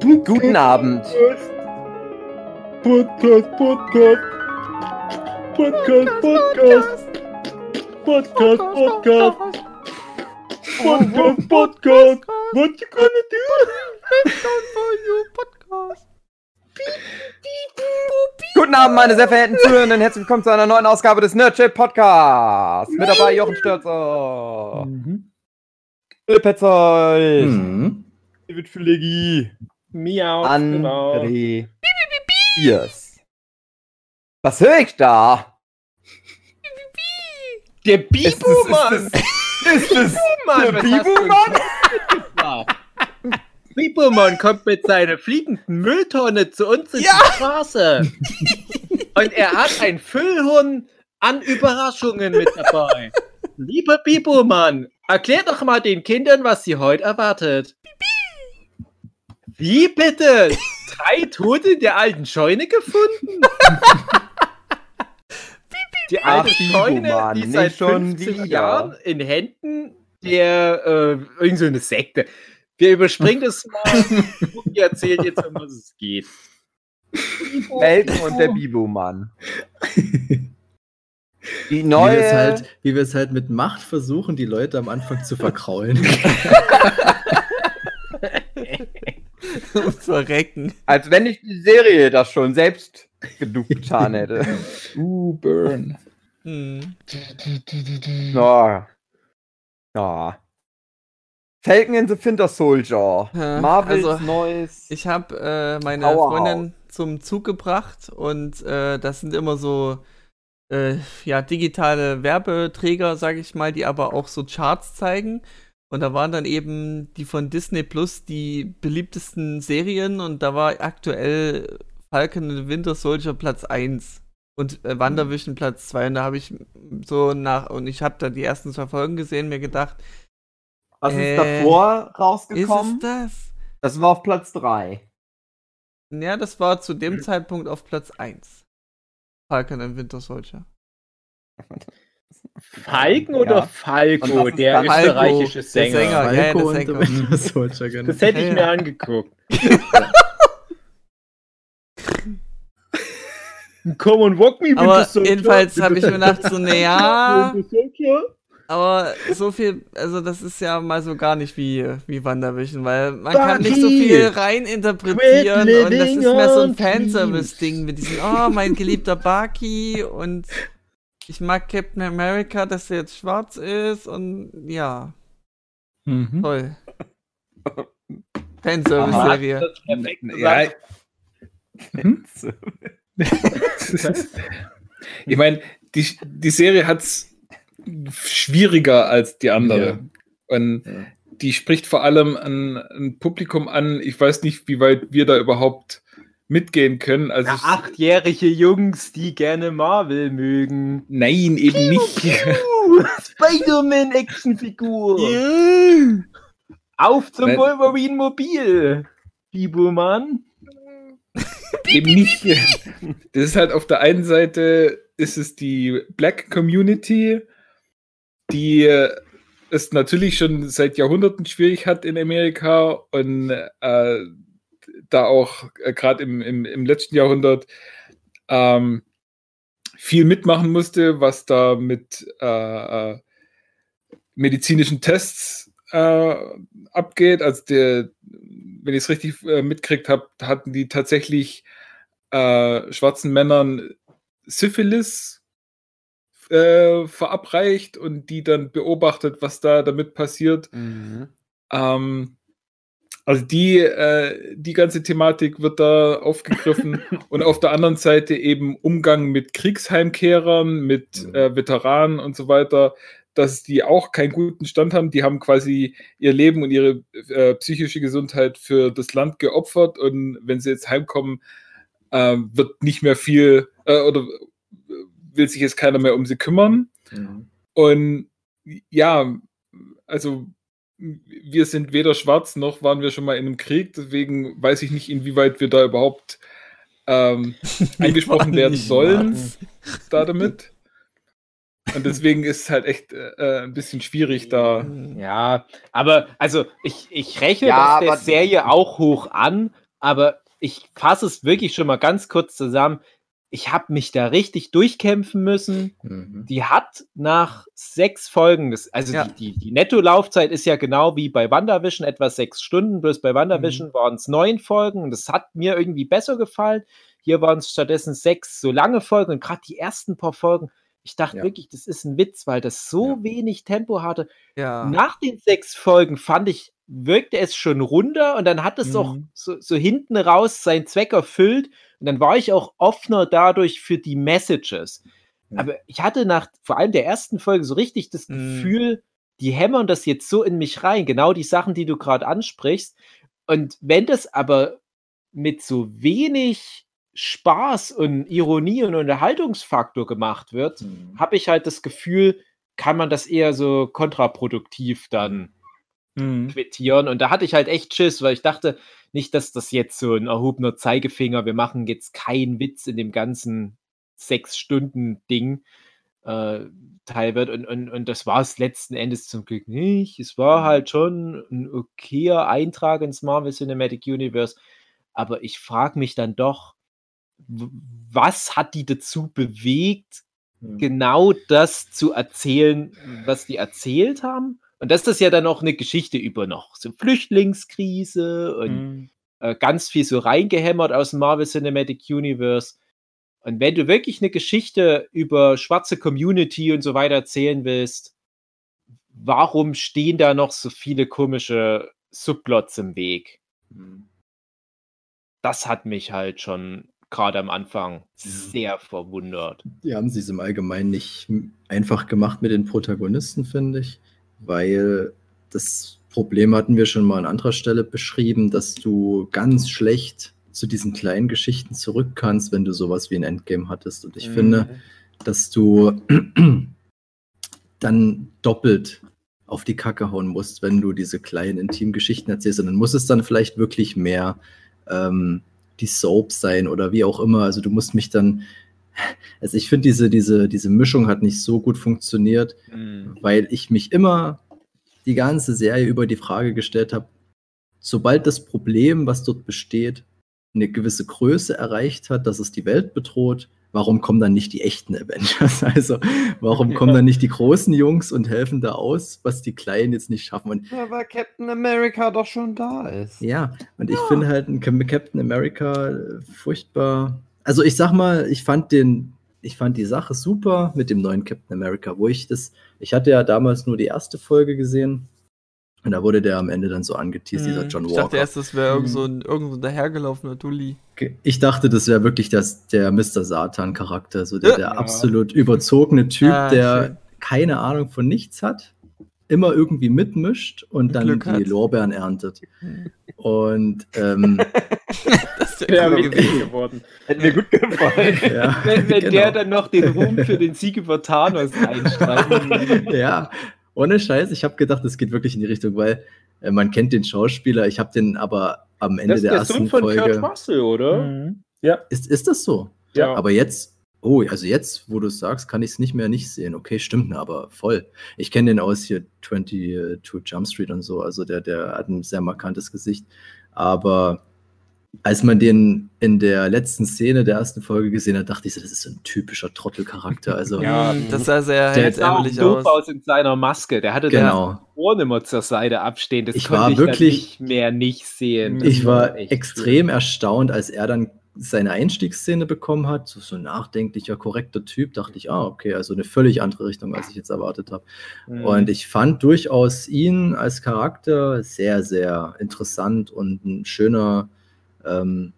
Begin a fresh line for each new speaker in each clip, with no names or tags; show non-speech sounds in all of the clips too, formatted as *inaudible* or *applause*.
Guten Abend.
Podcast, Podcast. Podcast, Podcast. Podcast, Podcast. Podcast, Podcast. What you gonna do?
Guten Abend, meine sehr verehrten Zuhörenden. Herzlich willkommen zu einer neuen Ausgabe des Nerdship Podcasts. Mit dabei Jochen Störzer,
Mhm.
Petzold,
Mhm.
David Fülegi,
Miau. genau.
André Biers. Was höre ich da?
Der Bibu-Mann.
ist es, der Bibu-Mann?
Bibu-Mann kommt mit seiner fliegenden Mülltonne zu uns in
Ja.
die Straße. Und er hat ein Füllhorn an Überraschungen mit dabei. Lieber Bibu-Mann, erklär doch mal den Kindern, was sie heute erwartet. Wie bitte? Drei Tote in der alten Scheune gefunden? Die alte Scheune,
Mann,
die seit
schon
50
wieder.
Jahren in Händen der, äh, irgend so eine Sekte. Wir überspringen das mal und ihr erzählt jetzt, um was es geht.
Melken und der Bibu-Mann. Die
Wie wir, es
neue.
halt, wie wir es halt mit Macht versuchen, die Leute am Anfang zu verkraulen. *laughs* *laughs*
Verrecken.
Als wenn ich die Serie das schon selbst genug getan hätte. *laughs*
Uh, burn.
Hm.
Ja. Ja. Falcon in the Winter Soldier.
Ja,
Marvels
also,
neues.
Ich habe äh, meine
Powerhouse.
Freundin zum Zug gebracht und äh, das sind immer so äh, ja, digitale Werbeträger, sage ich mal, die aber auch so Charts zeigen. Und da waren dann eben die von Disney Plus die beliebtesten Serien und da war aktuell Falcon and Winter Soldier Platz 1 und äh, WandaVision Platz 2. Und da habe ich so nach, und ich habe da die ersten zwei Folgen gesehen, mir gedacht,
Was
äh,
ist davor
ist
rausgekommen?
es das?
Das war auf Platz 3.
Ja, das war zu dem Zeitpunkt auf Platz 1. Falcon and Winter Soldier. *laughs*
Falken oder
Ja.
Falco,
was ist
der
dann-
österreichische
der
Sänger?
Sänger. ja,
Falco der Winter Soldier, genau.
Das hätte ich
Ja,
mir angeguckt. Come on, walk me,
Aber
Soldier.
jedenfalls habe ich mir gedacht, so, naja, *laughs* aber so viel, also das ist ja mal so gar nicht wie, wie WandaVision, weil man kann nicht so viel reininterpretieren und das ist mehr so ein Fanservice-Ding mit diesem, oh, mein geliebter Bucky und ich mag Captain America, dass er jetzt schwarz ist und ja,
Mhm.
toll. Fanservice-Serie.
Ja,
gesagt. *laughs*
ich meine, die, die Serie hat es schwieriger als die andere.
Ja.
Und
Ja.
die spricht vor allem ein, ein Publikum an. Ich weiß nicht, wie weit wir da überhaupt mitgehen können. Also ich-
achtjährige Jungs, die gerne Marvel mögen.
nein, eben nicht. *laughs*
Uh, Spider-Man-Actionfigur. Auf zum. Wolverine Mobil. Bibu-Mann. *laughs*
eben nicht. Das ist halt auf der einen Seite ist es die Black Community, die es natürlich schon seit Jahrhunderten schwierig hat in Amerika und äh, da auch äh, gerade im, im, im letzten Jahrhundert ähm, viel mitmachen musste, was da mit äh, äh, medizinischen Tests äh, abgeht. Also der, wenn ich es richtig äh, mitkriegt habe, hatten die tatsächlich äh, schwarzen Männern Syphilis äh, verabreicht und die dann beobachtet, was da damit passiert.
Mhm.
Ähm, also die, äh, die ganze Thematik wird da aufgegriffen *laughs* und auf der anderen Seite eben Umgang mit Kriegsheimkehrern, mit
Mhm.
äh, Veteranen und so weiter, dass die auch keinen guten Stand haben. Die haben quasi ihr Leben und ihre äh, psychische Gesundheit für das Land geopfert und wenn sie jetzt heimkommen, äh, wird nicht mehr viel äh, oder will sich jetzt keiner mehr um sie kümmern.
Mhm.
Und ja, also wir sind weder schwarz noch waren wir schon mal in einem Krieg, deswegen weiß ich nicht, inwieweit wir da überhaupt ähm, *laughs* angesprochen werden sollen da damit. Und deswegen ist es halt echt äh, ein bisschen schwierig da.
Ja, aber also ich, ich rechne
Ja,
das der Serie auch hoch an, aber ich fasse es wirklich schon mal ganz kurz zusammen. Ich habe mich da richtig durchkämpfen müssen.
Mhm.
Die hat nach sechs Folgen, das, also
Ja.
die, die, die Netto-Laufzeit ist ja genau wie bei WandaVision, etwa sechs Stunden. Bloß bei WandaVision waren es neun Folgen und das hat mir irgendwie besser gefallen. Hier waren es stattdessen sechs so lange Folgen und gerade die ersten paar Folgen, ich dachte
Ja.
wirklich, das ist ein Witz, weil das so
Ja.
wenig Tempo hatte.
Ja.
Nach den sechs Folgen fand ich, wirkte es schon runter und dann hat es auch
Mhm.
so, so hinten raus seinen Zweck erfüllt und dann war ich auch offener dadurch für die Messages.
Ja.
Aber ich hatte nach vor allem der ersten Folge so richtig das
Mhm.
Gefühl, die hämmern das jetzt so in mich rein, genau die Sachen, die du gerade ansprichst. Und wenn das aber mit so wenig Spaß und Ironie und Unterhaltungsfaktor gemacht wird,
Mhm.
habe ich halt das Gefühl, kann man das eher so kontraproduktiv dann
Mhm.
quittieren. Und da hatte ich halt echt Schiss, weil ich dachte nicht, dass das jetzt so ein erhobener Zeigefinger, wir machen jetzt keinen Witz in dem ganzen Sechs-Stunden-Ding äh, Teil wird. Und, und, und das war es letzten Endes zum Glück nicht. Es war halt schon ein okayer Eintrag ins Marvel Cinematic Universe. Aber ich frage mich dann doch, was hat die dazu bewegt,
Mhm.
genau das zu erzählen, was die erzählt haben. Und das ist ja dann auch eine Geschichte über noch so Flüchtlingskrise und
Mhm.
äh, ganz viel so reingehämmert aus dem Marvel Cinematic Universe. Und wenn du wirklich eine Geschichte über schwarze Community und so weiter erzählen willst, warum stehen da noch so viele komische Subplots im Weg?
Mhm.
Das hat mich halt schon gerade am Anfang sehr verwundert.
Die haben sie es im Allgemeinen nicht einfach gemacht mit den Protagonisten, finde ich, weil das Problem hatten wir schon mal an anderer Stelle beschrieben, dass du ganz schlecht zu diesen kleinen Geschichten zurück kannst, wenn du sowas wie ein Endgame hattest. Und ich
Mhm.
finde, dass du *clears throat* dann doppelt auf die Kacke hauen musst, wenn du diese kleinen intimen Geschichten erzählst. Und dann muss es dann vielleicht wirklich mehr ähm, die Soap sein oder wie auch immer. Also du musst mich dann, *laughs* also ich finde diese, diese, diese Mischung hat nicht so gut funktioniert,
Mhm.
weil ich mich immer die ganze Serie über die Frage gestellt habe, sobald das Problem, was dort besteht, eine gewisse Größe erreicht hat, dass es die Welt bedroht, warum kommen dann nicht die echten Avengers? *laughs* Also warum kommen dann nicht die großen Jungs und helfen da aus, was die Kleinen jetzt nicht schaffen? Und
Ja, weil Captain America doch schon da ist.
ja, und ich finde halt Captain America äh, furchtbar. Also ich sag mal, ich fand den, ich fand die Sache super mit dem neuen Captain America, wo ich das, ich hatte ja damals nur die erste Folge gesehen und da wurde der am Ende dann so angeteased, dieser John
Mhm. ich
Walker.
dachte erst, das wäre irgend so ein, irgend so ein dahergelaufener Dulli.
Ich dachte, das wäre wirklich das, der Mr. Satan-Charakter, so der,
Ja.
der
Ja.
absolut überzogene Typ,
Ah,
der
schön.
keine Ahnung von nichts hat, immer irgendwie mitmischt und dann
Glück
die
hat.
Lorbeeren erntet.
Hm.
Und ähm, *laughs*
Das
wie
gewesen.
geworden.
Hätte mir gut gefallen. *laughs*
ja,
Wenn, wenn
genau.
der dann noch den Ruhm für den Sieg über Thanos einstreicht. *laughs*
ja, ohne Scheiß, ich habe gedacht, es geht wirklich in die Richtung, weil äh, man kennt den Schauspieler, ich habe den aber am Ende
Das ist
der,
der
ersten
Sohn von
Folge.
Kurt Russell, oder?
Mhm. Ja,
Ist, ist das so?
ja.
Aber jetzt, oh, also jetzt, wo du es sagst, kann ich es nicht mehr nicht sehen. Okay, stimmt, aber voll. Ich kenne den aus hier 22 Jump Street und so, also der, der hat ein sehr markantes Gesicht. Aber als man den in der letzten Szene der ersten Folge gesehen hat, dachte ich so, das ist so ein typischer Trottelcharakter. Also,
Ja,
Hm, das sah sehr
Der-
sah auch doof
aus.
aus in seiner Maske. Der hatte
genau.
das Ohren immer zur Seite abstehen. Das
Ich
konnte
war
ich
wirklich-
dann nicht mehr nicht sehen. Das
Ich war
echt
extrem erstaunt, als er dann seine Einstiegsszene bekommen hat. So, so ein nachdenklicher, korrekter Typ. Dachte ich, ah, okay, also eine völlig andere Richtung, als ich jetzt erwartet habe.
cool.
Und ich fand durchaus ihn als Charakter sehr, sehr interessant und ein schöner ähm,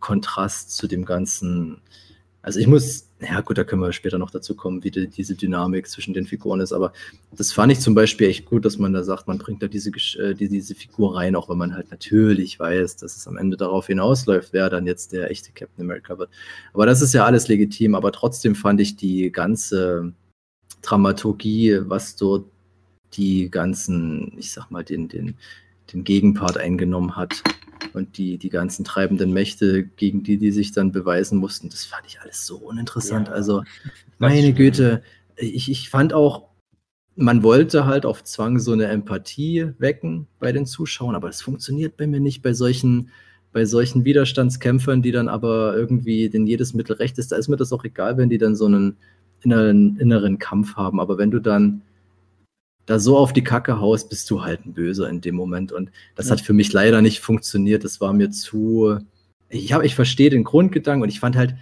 Kontrast zu dem ganzen. Also ich muss, ja gut, da können wir später noch dazu kommen, wie die, diese Dynamik zwischen den Figuren ist. Aber das fand ich zum Beispiel echt gut, dass man da sagt, man bringt da diese, äh, die, diese Figur rein, auch wenn man halt natürlich weiß, dass es am Ende darauf hinausläuft, wer dann jetzt der echte Captain America wird. Aber das ist ja alles legitim. Aber trotzdem fand ich die ganze Dramaturgie, was dort die ganzen, ich sag mal, den, den, den Gegenpart eingenommen hat und die, die ganzen treibenden Mächte, gegen die die sich dann beweisen mussten, das fand ich alles so uninteressant.
Ja,
also, *laughs* meine. Güte, ich, ich fand auch, man wollte halt auf Zwang so eine Empathie wecken bei den Zuschauern, aber das funktioniert bei mir nicht bei solchen bei solchen Widerstandskämpfern, die dann aber irgendwie denn jedes Mittel recht ist, da ist mir das auch egal, wenn die dann so einen inneren, inneren Kampf haben. Aber wenn du dann da so auf die Kacke haust, bist du halt ein Böser in dem Moment. Und das ja. hat für mich leider nicht funktioniert. Das war mir zu. Ich, hab, ich verstehe den Grundgedanken und ich fand halt,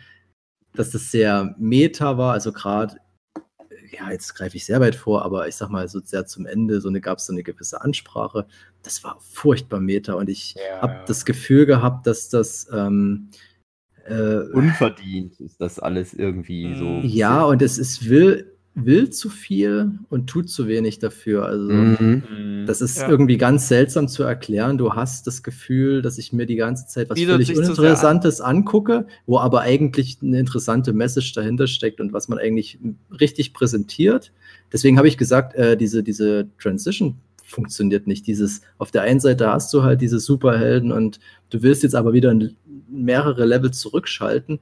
dass das sehr meta war. Also gerade ja, jetzt greife ich sehr weit vor, aber ich sag mal, so sehr zum Ende, so eine gab es so eine gewisse Ansprache. Das war furchtbar Meta und ich ja, habe das Gefühl gehabt, dass das ähm,
äh, unverdient ist das alles irgendwie so.
Ja, und es ist will will zu viel und tut zu wenig dafür. Also mhm. mhm. das ist ja. irgendwie ganz seltsam zu erklären. Du hast das Gefühl, dass ich mir die ganze Zeit was Bietet völlig Uninteressantes an. angucke, wo aber eigentlich eine interessante Message dahinter steckt und was man eigentlich richtig präsentiert. Deswegen habe ich gesagt, äh, diese, diese Transition funktioniert nicht. Dieses, auf der einen Seite hast du halt diese Superhelden und du willst jetzt aber wieder mehrere Level zurückschalten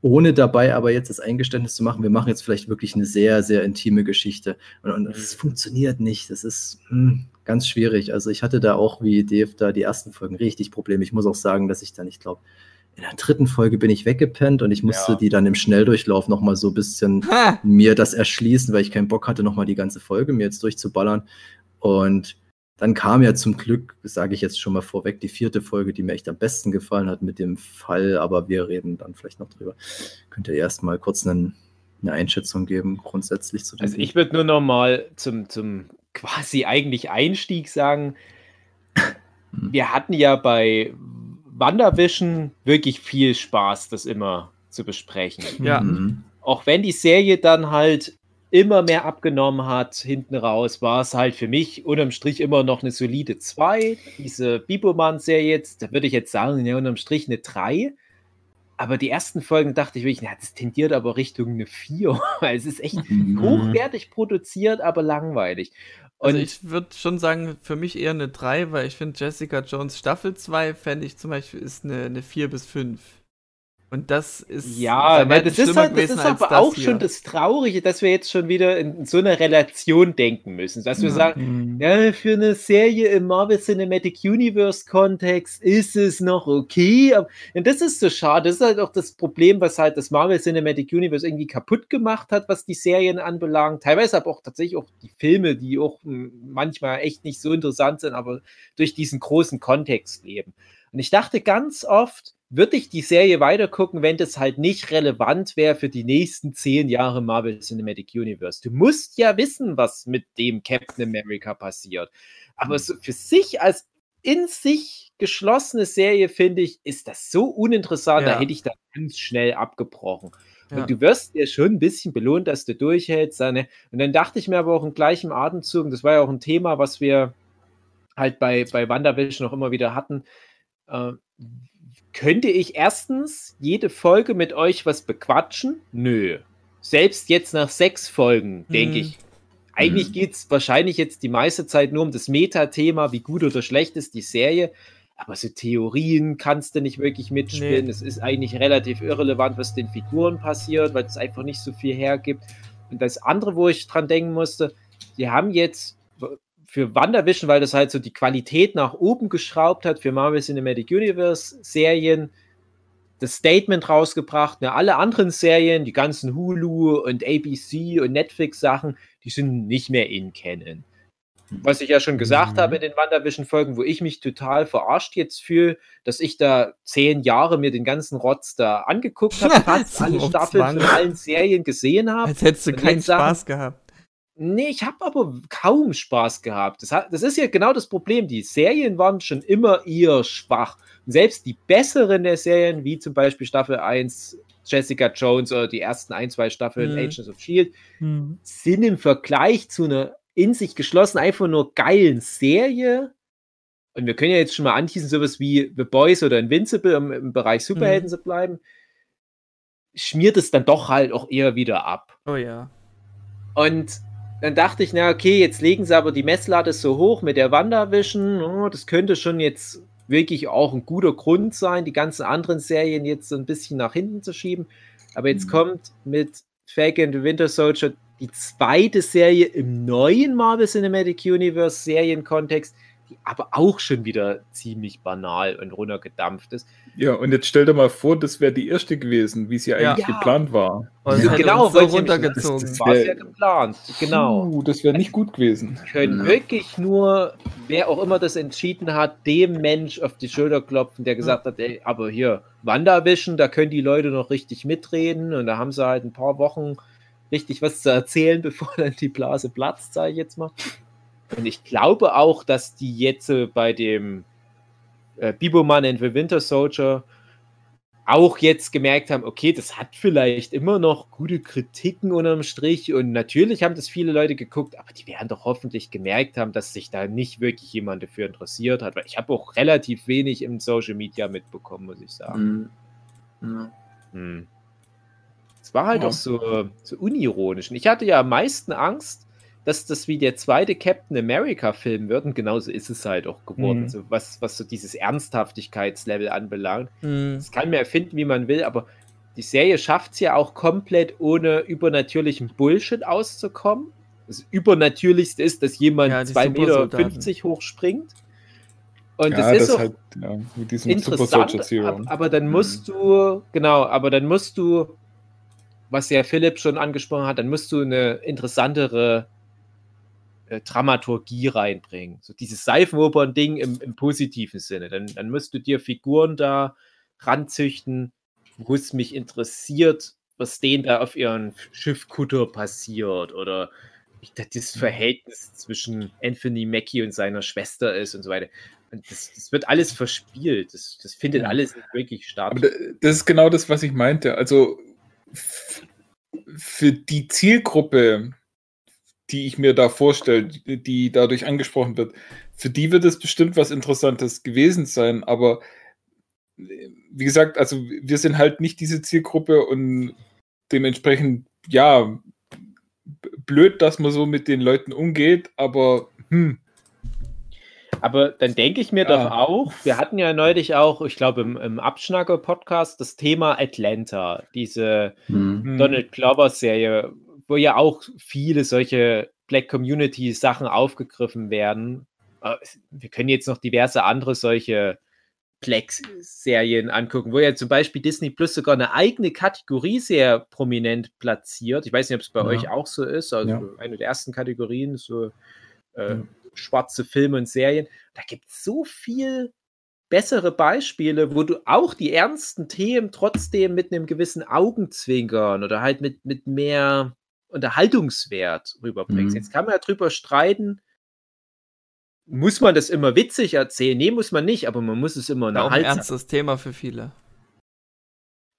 ohne dabei aber jetzt das Eingeständnis zu machen, wir machen jetzt vielleicht wirklich eine sehr, sehr intime Geschichte. Und, das mhm. funktioniert nicht. Das ist hm, ganz schwierig. Also ich hatte da auch, wie Dave, da die ersten Folgen richtig Probleme. Ich muss auch sagen, dass ich dann, ich glaube, in der dritten Folge bin ich weggepennt und ich musste ja. die dann im Schnelldurchlauf nochmal so ein bisschen *laughs* ha! mir das erschließen, weil ich keinen Bock hatte, nochmal die ganze Folge mir jetzt durchzuballern. Und dann kam ja zum Glück, sage ich jetzt schon mal vorweg, die vierte Folge, die mir echt am besten gefallen hat mit dem Fall, aber wir reden dann vielleicht noch drüber. Könnt ihr erst mal kurz einen, eine Einschätzung geben, grundsätzlich zu
dem. Also ich würde nur noch mal zum, zum quasi eigentlich Einstieg sagen, hm. wir hatten ja bei Wandervision wirklich viel Spaß, das immer zu besprechen.
Ja. Mhm.
Auch wenn die Serie dann halt immer mehr abgenommen hat, hinten raus, war es halt für mich unterm Strich immer noch eine solide 2. Diese Biboman-Serie jetzt, da würde ich jetzt sagen, ja, unterm Strich eine 3. Aber die ersten Folgen dachte ich wirklich, na, das tendiert aber Richtung eine 4, *laughs* weil es ist echt mhm. hochwertig produziert, aber langweilig.
Und also ich würde schon sagen, für mich eher eine 3, weil ich finde Jessica Jones Staffel 2 fände ich zum Beispiel ist eine, eine 4 bis 5. Und das ist
ja, weil das ist, halt, das ist aber auch hier. schon das Traurige, dass wir jetzt schon wieder in, so einer Relation denken müssen, dass wir ja. sagen, mhm. ja, für eine Serie im Marvel Cinematic Universe Kontext ist es noch okay. Und das ist so schade. Das ist halt auch das Problem, was halt das Marvel Cinematic Universe irgendwie kaputt gemacht hat, was die Serien anbelangt. Teilweise aber auch tatsächlich auch die Filme, die auch manchmal echt nicht so interessant sind, aber durch diesen großen Kontext leben. Und ich dachte ganz oft, würde ich die Serie weitergucken, wenn das halt nicht relevant wäre für die nächsten zehn Jahre Marvel Cinematic Universe. Du musst ja wissen, was mit dem Captain America passiert. Aber mhm. so für sich als in sich geschlossene Serie, finde ich, ist das so uninteressant, ja. da hätte ich da ganz schnell abgebrochen. Ja. Und du wirst dir schon ein bisschen belohnt, dass du durchhältst. Seine. Und dann dachte ich mir aber auch im gleichen Atemzug, das war ja auch ein Thema, was wir halt bei, bei WandaVision noch immer wieder hatten, äh, könnte ich erstens jede Folge mit euch was bequatschen? Nö. Selbst jetzt nach sechs Folgen, mhm. denke ich, eigentlich mhm. geht es wahrscheinlich jetzt die meiste Zeit nur um das Meta-Thema, wie gut oder schlecht ist die Serie. Aber so Theorien kannst du nicht wirklich mitspielen. Nee. Es ist eigentlich relativ irrelevant, was den Figuren passiert, weil es einfach nicht so viel hergibt. Und das andere, wo ich dran denken musste, die haben jetzt für WandaVision, weil das halt so die Qualität nach oben geschraubt hat, für Marvel Cinematic Universe Serien das Statement rausgebracht. Ne, alle anderen Serien, die ganzen Hulu und ABC und Netflix Sachen, die sind nicht mehr in Canon. Was ich ja schon gesagt mhm. habe in den WandaVision-Folgen, wo ich mich total verarscht jetzt fühle, dass ich da zehn Jahre mir den ganzen Rotz da angeguckt habe, *laughs* fast alle Staffeln von allen Serien gesehen habe.
Als hättest du keinen Spaß gehabt.
Nee, ich habe aber kaum Spaß gehabt. Das, das, ist ja genau das Problem. Die Serien waren schon immer eher schwach. Und selbst die besseren der Serien, wie zum Beispiel Staffel 1 Jessica Jones oder die ersten ein, zwei Staffeln mhm. Agents of Shield, mhm. sind im Vergleich zu einer in sich geschlossen einfach nur geilen Serie. Und wir können ja jetzt schon mal anschließen, sowas wie The Boys oder Invincible, um im Bereich Superhelden mhm. zu bleiben, schmiert es dann doch halt auch eher wieder ab.
Oh ja.
Und dann dachte ich, na okay, jetzt legen sie aber die Messlatte so hoch mit der WandaVision. Oh, das könnte schon jetzt wirklich auch ein guter Grund sein, die ganzen anderen Serien jetzt so ein bisschen nach hinten zu schieben. Aber jetzt mhm. kommt mit Falcon the Winter Soldier die zweite Serie im neuen Marvel Cinematic Universe Serienkontext, die aber auch schon wieder ziemlich banal und runtergedampft ist.
Ja, und jetzt stell dir mal vor, das wäre die erste gewesen, wie es ja eigentlich
Ja.
geplant war.
Und
Ja, genau,
so runtergezogen.
das-
War es ja geplant, genau.
Puh, das wäre nicht gut gewesen.
können
Ja.
wirklich nur, wer auch immer das entschieden hat, dem Mensch auf die Schulter klopfen, der gesagt hat, ey, aber hier, WandaVision, da können die Leute noch richtig mitreden und da haben sie halt ein paar Wochen richtig was zu erzählen, *laughs* bevor dann die Blase platzt, sage ich jetzt mal. Und ich glaube auch, dass die jetzt äh, bei dem äh, Biboman and the Winter Soldier auch jetzt gemerkt haben, okay, das hat vielleicht immer noch gute Kritiken unterm Strich und natürlich haben das viele Leute geguckt, aber die werden doch hoffentlich gemerkt haben, dass sich da nicht wirklich jemand dafür interessiert hat, weil ich habe auch relativ wenig im Social Media mitbekommen, muss ich sagen.
Mhm. Ja.
Hm. Es war halt
Ja.
auch so, so unironisch. Und ich hatte ja am meisten Angst, dass das wie der zweite Captain America-Film wird. Und genauso ist es halt auch geworden.
Mhm.
So, was, was so dieses Ernsthaftigkeitslevel anbelangt.
Mhm.
Das kann man erfinden, wie man will, aber die Serie schafft es ja auch komplett ohne übernatürlichen Bullshit auszukommen. Das Übernatürlichste ist, dass jemand
Ja, die
2,50 Meter
Supersoldaten.
hochspringt. Und
ja,
das ist auch
halt ja, mit diesem Super
interessant, ab, aber dann musst du, genau, aber dann musst du, was ja Philipp schon angesprochen hat, dann musst du eine interessantere äh, Dramaturgie reinbringen. So dieses Seifenopern-Ding im, im positiven Sinne. Dann, dann musst du dir Figuren da ranzüchten, wo es mich interessiert, was denen da auf ihren Schiffkutter passiert oder wie da das Verhältnis zwischen Anthony Mackie und seiner Schwester ist und so weiter. Und das, das wird alles verspielt. Das, das findet
Ja.
alles wirklich statt.
Aber da- das ist genau das, was ich meinte. Also für die Zielgruppe, die ich mir da vorstelle, die- dadurch angesprochen wird, für die wird es bestimmt was Interessantes gewesen sein. Aber wie gesagt, also wir sind halt nicht diese Zielgruppe und dementsprechend, ja, blöd, dass man so mit den Leuten umgeht, aber hm,
Aber dann denke ich mir
Ja.
doch auch, wir hatten ja neulich auch, ich glaube, im, im Abschnacker-Podcast das Thema Atlanta, diese
Mhm.
hm.
Donald Glover-Serie, wo ja auch viele solche Black Community-Sachen aufgegriffen werden. Äh, Wir können jetzt noch diverse andere solche Black-Serien angucken, wo ja zum Beispiel Disney Plus sogar eine eigene Kategorie sehr prominent platziert. Ich weiß nicht, ob es bei
Ja.
euch auch so ist. Also
Ja.
eine der ersten Kategorien, so äh,
Ja.
schwarze Filme und Serien. Da gibt es so viel bessere Beispiele, wo du auch die ernsten Themen trotzdem mit einem gewissen Augenzwinkern oder halt mit, mit mehr Unterhaltungswert rüberbringst.
Mhm.
Jetzt kann man ja drüber streiten, muss man das immer witzig erzählen? Nee, muss man nicht, aber man muss es immer
Auch ein
unterhaltsam.
ernstes Thema für viele.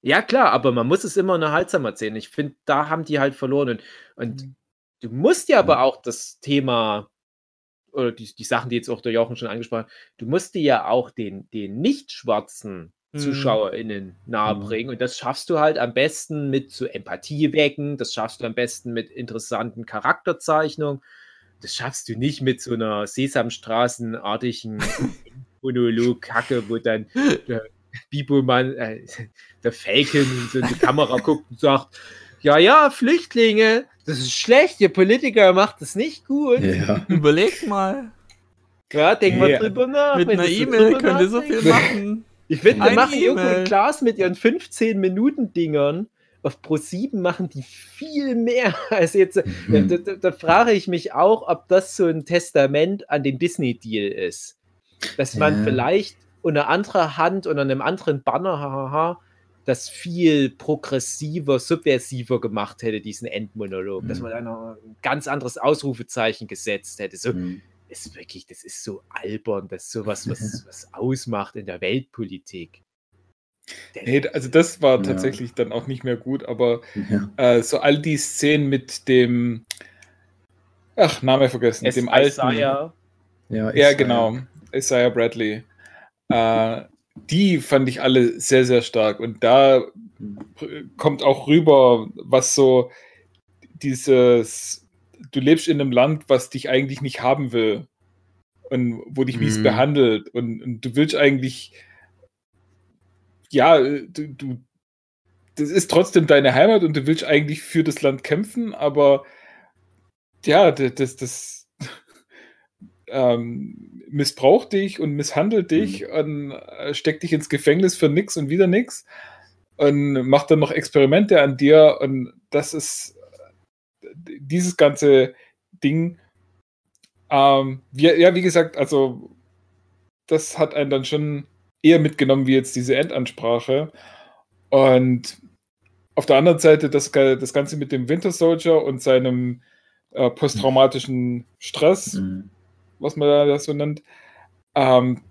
Ja, klar, aber man muss es immer unterhaltsam erzählen. Ich finde, da haben die halt verloren. Und, und
Mhm.
du musst ja aber auch das Thema oder die, die Sachen, die jetzt auch der Jochen schon angesprochen hat, du musst die ja auch den, den nicht schwarzen
Mhm.
ZuschauerInnen nahebringen. Und das schaffst du halt am besten mit so Empathie wecken, das schaffst du am besten mit interessanten Charakterzeichnungen. Das schaffst du nicht mit so einer Sesamstraßenartigen *laughs* Monolog-Kacke, wo dann der Bibo-Mann, äh, *laughs* der Falcon in so in die Kamera guckt und sagt, ja, ja, Flüchtlinge, das ist schlecht, ihr Politiker macht das nicht gut.
Ja.
Überlegt mal.
Ja, denk mal
Ja.
drüber nach.
Mit einer E-Mail könnt ihr so viel machen.
Ich finde, da
Eine
machen Joko
E-Mail.
und Klaas mit ihren 15-Minuten-Dingern auf Pro7 machen die viel mehr *laughs* als jetzt. Da,
Mhm.
da, da, da frage ich mich auch, ob das so ein Testament an den Disney-Deal ist. Dass man
Ja.
vielleicht unter anderer Hand, unter einem anderen Banner, hahaha, das viel progressiver, subversiver gemacht hätte, diesen Endmonolog. Dass
Mhm.
man da noch ein ganz anderes Ausrufezeichen gesetzt hätte. So,
Mhm.
Ist wirklich, das ist so albern, das ist sowas, was, *laughs* was ausmacht in der Weltpolitik.
Nee, also das war
Ja.
tatsächlich dann auch nicht mehr gut, aber
Ja.
äh, so all die Szenen mit dem, ach, Name vergessen,
es
dem alten,
Isaiah,
Ja,
ja
ist,
genau, Isaiah Bradley, äh, die fand ich alle sehr, sehr stark und da
äh,
kommt auch rüber, was so dieses, du lebst in einem Land, was dich eigentlich nicht haben will und wo dich mies
Mhm.
behandelt und, und du willst eigentlich, ja, du, du, das ist trotzdem deine Heimat und du willst eigentlich für das Land kämpfen, aber ja, das, das, das *laughs* ähm, missbraucht dich und misshandelt dich mhm. und äh, steckt dich ins Gefängnis für nix und wieder nix und macht dann noch Experimente an dir und das ist dieses ganze Ding. Ähm, wir, ja, wie gesagt, also das hat einen dann schon eher mitgenommen wie jetzt diese Endansprache. Und auf der anderen Seite das, das Ganze mit dem Winter Soldier und seinem äh, posttraumatischen Stress, mhm. was man da so nennt. Ähm,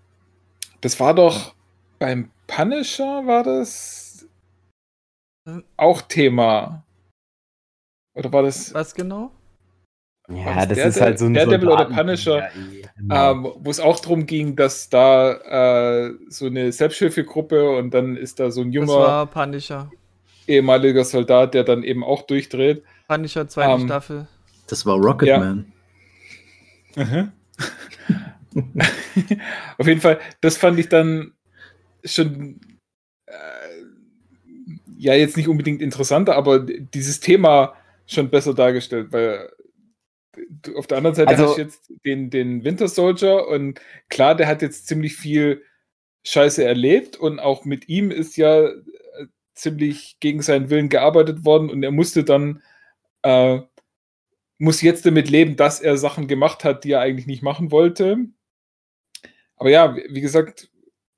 das war doch beim Punisher, war das hm. auch Thema. Oder war das.
Was genau?
Ja, das ist halt so ein
Daredevil oder Punisher, genau. ähm, wo es auch darum ging, dass da äh, so eine Selbsthilfegruppe und dann ist da so ein junger
Punisher.
ehemaliger Soldat, der dann eben auch durchdreht.
Punisher, zweite ähm, Staffel.
Das war Rocketman.
Ja. *laughs* Auf jeden Fall, das fand ich dann schon äh, ja jetzt nicht unbedingt interessanter, aber dieses Thema schon besser dargestellt, weil auf der anderen Seite also, hast du jetzt den, den Winter Soldier und klar, der hat jetzt ziemlich viel Scheiße erlebt und auch mit ihm ist ja äh, ziemlich gegen seinen Willen gearbeitet worden und er musste dann, äh, muss jetzt damit leben, dass er Sachen gemacht hat, die er eigentlich nicht machen wollte. Aber ja, wie gesagt,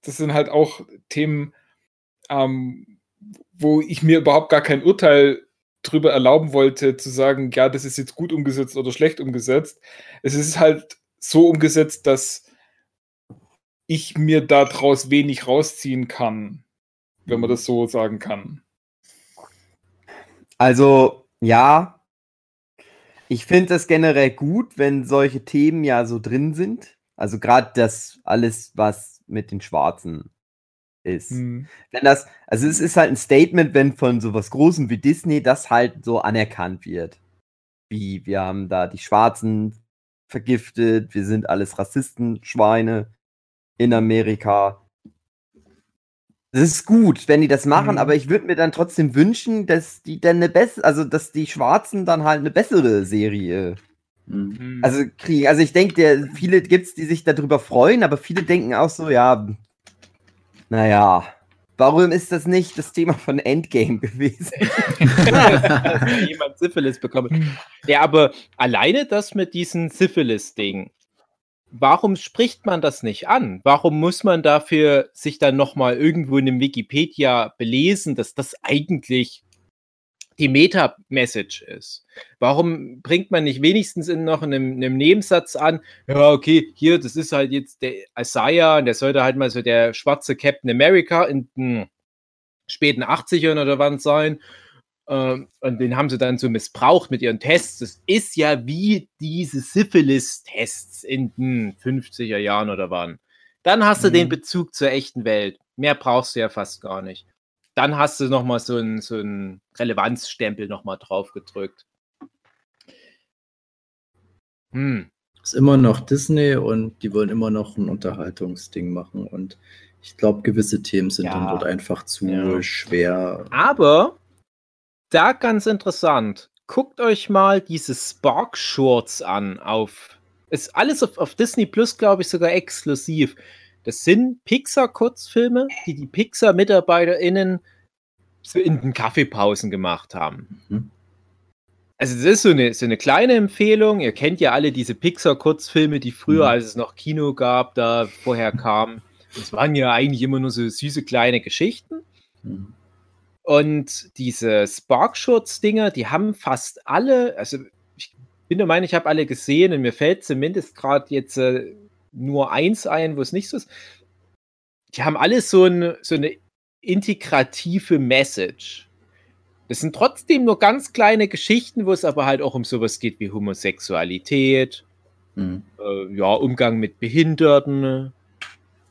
das sind halt auch Themen, ähm, wo ich mir überhaupt gar kein Urteil drüber erlauben wollte, zu sagen, ja, das ist jetzt gut umgesetzt oder schlecht umgesetzt. Es ist halt so umgesetzt, dass ich mir daraus wenig rausziehen kann, wenn man das so sagen kann.
Also, ja, ich finde es generell gut, wenn solche Themen ja so drin sind. Also gerade das alles, was mit den Schwarzen ist. Mhm. Wenn das, also es ist halt ein Statement, wenn von sowas Großem wie Disney das halt so anerkannt wird. Wie, wir haben da die Schwarzen vergiftet, wir sind alles Rassisten, Schweine in Amerika. Das ist gut, wenn die das machen, mhm. aber ich würde mir dann trotzdem wünschen, dass die dann eine bessere, also dass die Schwarzen dann halt eine bessere Serie mhm. also kriegen. Also ich denke, viele gibt es, die sich darüber freuen, aber viele denken auch so, ja, naja, warum ist das nicht das Thema von Endgame gewesen? *laughs* *laughs*
jemand Syphilis bekommen. Ja, aber alleine das mit diesem Syphilis-Ding, warum spricht man das nicht an? Warum muss man dafür sich dann nochmal irgendwo in dem Wikipedia belesen, dass das eigentlich die Meta-Message ist. Warum bringt man nicht wenigstens in noch einem, einem, Nebensatz an, ja, okay, hier, das ist halt jetzt der Isaiah und der sollte halt mal so der schwarze Captain America in den späten 80ern oder wann sein. Ähm, und den haben sie dann so missbraucht mit ihren Tests. Das ist ja wie diese Syphilis-Tests in den 50er Jahren oder wann. Dann hast du mhm. den Bezug zur echten Welt. Mehr brauchst du ja fast gar nicht dann hast du nochmal so einen so Relevanzstempel nochmal drauf gedrückt.
Hm. Ist immer noch Disney und die wollen immer noch ein Unterhaltungsding machen und ich glaube, gewisse Themen sind ja. dann dort einfach zu ja. schwer.
Aber da ganz interessant. Guckt euch mal diese Spark Shorts an auf. Ist alles auf, auf Disney Plus, glaube ich, sogar exklusiv. Das sind Pixar-Kurzfilme, die die Pixar-MitarbeiterInnen so in den Kaffeepausen gemacht haben. Mhm. Also, das ist so eine, so eine kleine Empfehlung. Ihr kennt ja alle diese Pixar-Kurzfilme, die früher, mhm. als es noch Kino gab, da vorher kamen. Das waren ja eigentlich immer nur so süße kleine Geschichten. Mhm. Und diese Sparkshorts-Dinger, die haben fast alle, also ich bin der Meinung, ich habe alle gesehen und mir fällt zumindest gerade jetzt äh, nur eins ein, wo es nicht so ist. Die haben alle so, ein, so eine integrative Message. Das sind trotzdem nur ganz kleine Geschichten, wo es aber halt auch um sowas geht wie Homosexualität, mhm. äh, ja, Umgang mit Behinderten,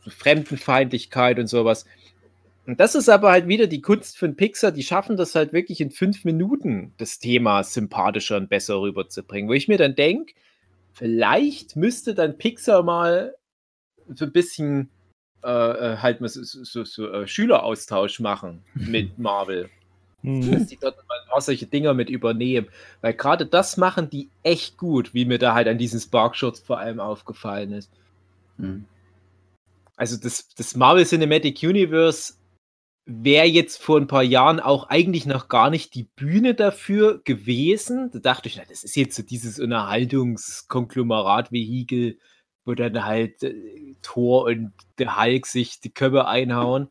Fremdenfeindlichkeit und sowas. Und das ist aber halt wieder die Kunst von Pixar, die schaffen das halt wirklich in fünf Minuten, das Thema sympathischer und besser rüberzubringen. Wo ich mir dann denke, vielleicht müsste dann Pixar mal so ein bisschen äh, äh halt mal so, so, so, so äh, Schüleraustausch machen *laughs* mit Marvel. Mhm. Dass die dort mal auch solche Dinger mit übernehmen. Weil gerade das machen die echt gut, wie mir da halt an diesen Spark-Shots vor allem aufgefallen ist. Mhm. Also das, das Marvel Cinematic Universe wäre jetzt vor ein paar Jahren auch eigentlich noch gar nicht die Bühne dafür gewesen. Da dachte ich, na, das ist jetzt so dieses Unterhaltungskonglomerat-Vehikel, wo dann halt äh, Thor und der Hulk sich die Köpfe einhauen.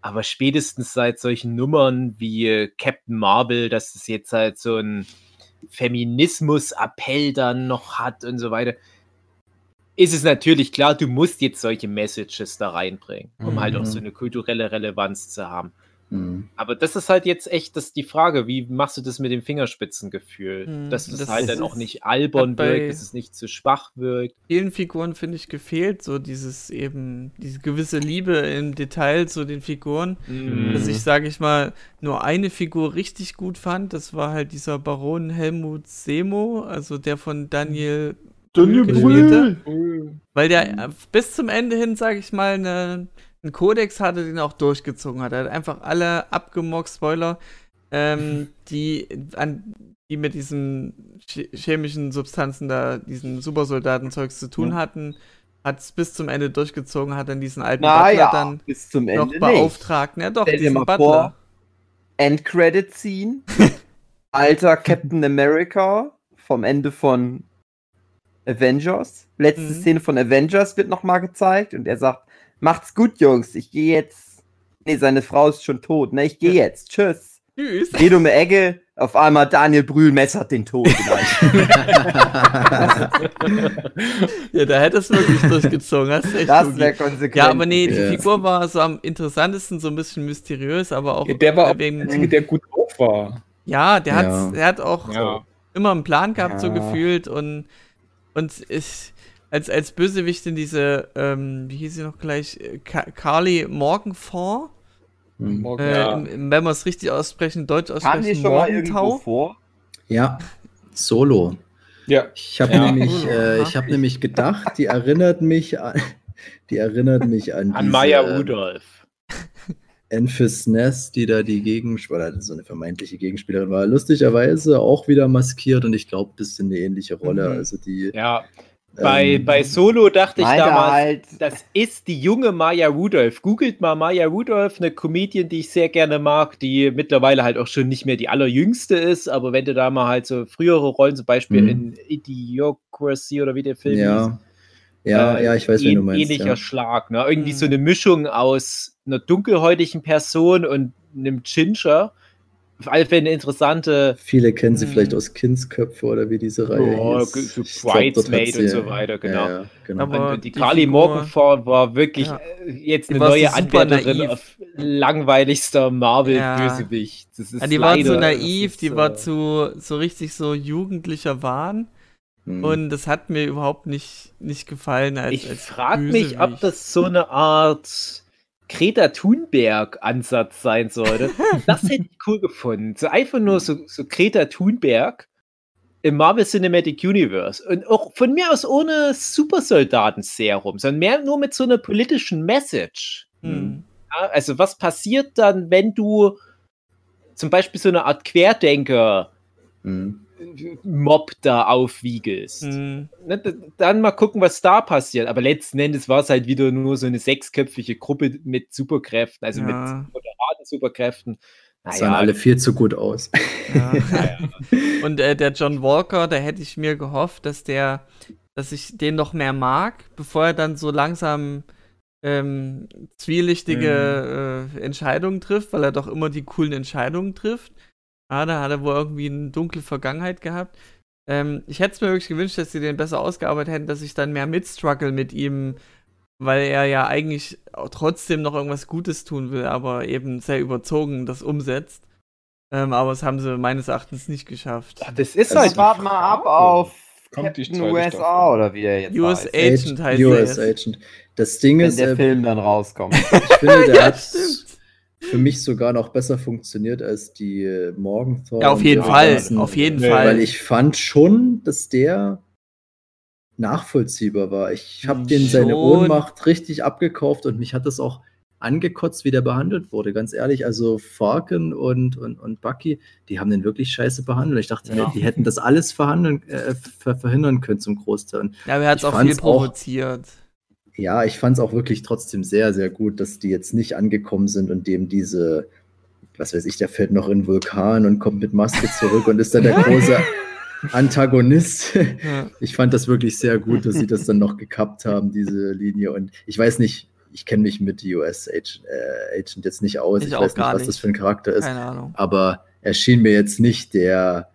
Aber spätestens seit solchen Nummern wie äh, Captain Marvel, dass es jetzt halt so ein Feminismus-Appell dann noch hat und so weiter, ist es natürlich klar, du musst jetzt solche Messages da reinbringen, um mhm. halt auch so mhm. eine kulturelle Relevanz zu haben. Mhm. Aber das ist halt jetzt echt das die Frage, wie machst du das mit dem Fingerspitzengefühl? Mhm. Dass es das halt dann auch nicht albern wirkt, dass es nicht zu schwach wirkt.
Vielen Figuren finde ich gefehlt, so dieses eben, diese gewisse Liebe im Detail zu den Figuren. Mhm. Dass ich, sage ich mal, nur eine Figur richtig gut fand, das war halt dieser Baron Helmut Semo, also der von Daniel
Brühl.
Weil der bis zum Ende hin, sage ich mal, eine einen Kodex hatte, den er auch durchgezogen hat. Er hat einfach alle abgemockt, Spoiler, ähm, *laughs* die, an, die mit diesen chemischen Substanzen da, diesen Supersoldatenzeugs zu tun hatten, hat es bis zum Ende durchgezogen, hat dann diesen alten
Na, Butler ja, dann bis zum Ende
noch beauftragt. Ja, doch,
Stell diesen Butler. Vor, Endcredit-Scene. *laughs* Alter Captain America vom Ende von Avengers. Letzte mhm. Szene von Avengers wird nochmal gezeigt und er sagt, Macht's gut, Jungs. Ich gehe jetzt. Nee, seine Frau ist schon tot. Ne, ich gehe ja. jetzt. Tschüss. Tschüss. Geh um die Ecke. Auf einmal Daniel Brühl messert den Tod. *laughs*
ja, da hättest du wirklich durchgezogen. Das,
das wäre konsequent.
Ja, aber nee, die ja. Figur war so am interessantesten, so ein bisschen mysteriös, aber auch. Ja,
der war auch wegen, der gut drauf war.
Ja, der, ja. Hat, der hat auch ja. immer einen Plan gehabt, so gefühlt. Und, und ich als, als Bösewichtin diese, ähm, wie hieß sie noch gleich, Ka Carly Morgenfond. Hm. Morgen, äh, ja. Wenn wir es richtig aussprechen, Deutsch aussprechen,
Morgentau. vor?
Ja, Solo.
Ja.
Ich habe ja. nämlich, äh, ich habe nämlich gedacht, die erinnert mich an, die erinnert mich an,
an diese, Maya Rudolph.
Enfys Ness, die da die Gegenspielerin, so eine vermeintliche Gegenspielerin war, lustigerweise auch wieder maskiert und ich glaube, das ist eine ähnliche Rolle. Mhm. Also die.
Ja, bei, ähm, bei Solo dachte ich damals, halt. das ist die junge Maya Rudolph. Googelt mal Maya Rudolph, eine Comedian, die ich sehr gerne mag, die mittlerweile halt auch schon nicht mehr die allerjüngste ist, aber wenn du da mal halt so frühere Rollen, zum Beispiel mhm. in Idiocracy oder wie der Film
ja.
ist.
Ja, äh, ja, ich weiß, wie du meinst.
Ähnlicher
ja.
Schlag, ne? Irgendwie mhm. so eine Mischung aus einer dunkelhäutigen Person und einem Ginger auf alle Fälle eine interessante.
Viele kennen sie hm. vielleicht aus Kindsköpfe oder wie diese Reihe oh,
hieß. Bridesmaid und so weiter, genau. Ja, ja, genau. Aber und die, die Carly Morgenford war wirklich ja. Äh, jetzt eine neue Anwärterin auf langweiligster Marvel-Bösewicht.
Ja. die war zu naiv, die war zu so richtig so jugendlicher Wahn. Hm. Und das hat mir überhaupt nicht, nicht gefallen. Als,
ich frage mich, ob das so eine Art Greta Thunberg-Ansatz sein sollte. *laughs* Das hätte ich cool gefunden. So einfach nur so, so Greta Thunberg im Marvel Cinematic Universe. Und auch von mir aus ohne Supersoldaten-Serum, sondern mehr nur mit so einer politischen Message. Hm. Ja, also, was passiert dann, wenn du zum Beispiel so eine Art Querdenker hm. Mob da aufwiegelst. Mhm. Dann mal gucken, was da passiert. Aber letzten Endes war es halt wieder nur so eine sechsköpfige Gruppe mit Superkräften, also ja. mit moderaten Superkräften.
Naja. Sahen alle viel zu gut aus.
Ja. *laughs* *laughs* Und äh, der John Walker, da hätte ich mir gehofft, dass der, dass ich den noch mehr mag, bevor er dann so langsam ähm, zwielichtige mhm. äh, Entscheidungen trifft, weil er doch immer die coolen Entscheidungen trifft. Ah, da hat er wohl irgendwie eine dunkle Vergangenheit gehabt. Ähm, ich hätte es mir wirklich gewünscht, dass sie den besser ausgearbeitet hätten, dass ich dann mehr mitstruggle mit ihm, weil er ja eigentlich trotzdem noch irgendwas Gutes tun will, aber eben sehr überzogen das umsetzt. Ähm, aber das haben sie meines Erachtens nicht geschafft.
Ach, das ist halt. Wart mal ab auf Kommt Captain USA Staffel. oder wie der jetzt
US heißt. Agent heißt
US Agent. Das Ding
Wenn
ist,
der äh, Film dann rauskommt. *laughs*
Ich finde, der ja, hat stimmt für mich sogar noch besser funktioniert als die äh, Morgenthau.
Ja, auf jeden Fall, ganzen, auf jeden Fall.
Weil ich fand schon, dass der nachvollziehbar war. Ich habe den seine Ohnmacht richtig abgekauft und mich hat das auch angekotzt, wie der behandelt wurde, ganz ehrlich. Also Falcon und, und, und Bucky, die haben den wirklich scheiße behandelt. Ich dachte,
Ja.
die hätten das alles verhandeln, äh, ver verhindern können zum Großteil.
Ja, aber er hat
Ich
auch viel provoziert.
Ja, ich fand es auch wirklich trotzdem sehr, sehr gut, dass die jetzt nicht angekommen sind und dem diese, was weiß ich, der fällt noch in den Vulkan und kommt mit Maske zurück und ist dann der *laughs* große Antagonist.
Ja.
Ich fand das wirklich sehr gut, dass sie das dann noch gekappt haben, diese Linie. Und ich weiß nicht, ich kenne mich mit US Agent, äh, Agent jetzt nicht aus.
Ich
Ich, weiß nicht, was das
nicht.
für ein Charakter ist.
Keine Ahnung.
Aber er schien mir jetzt nicht der,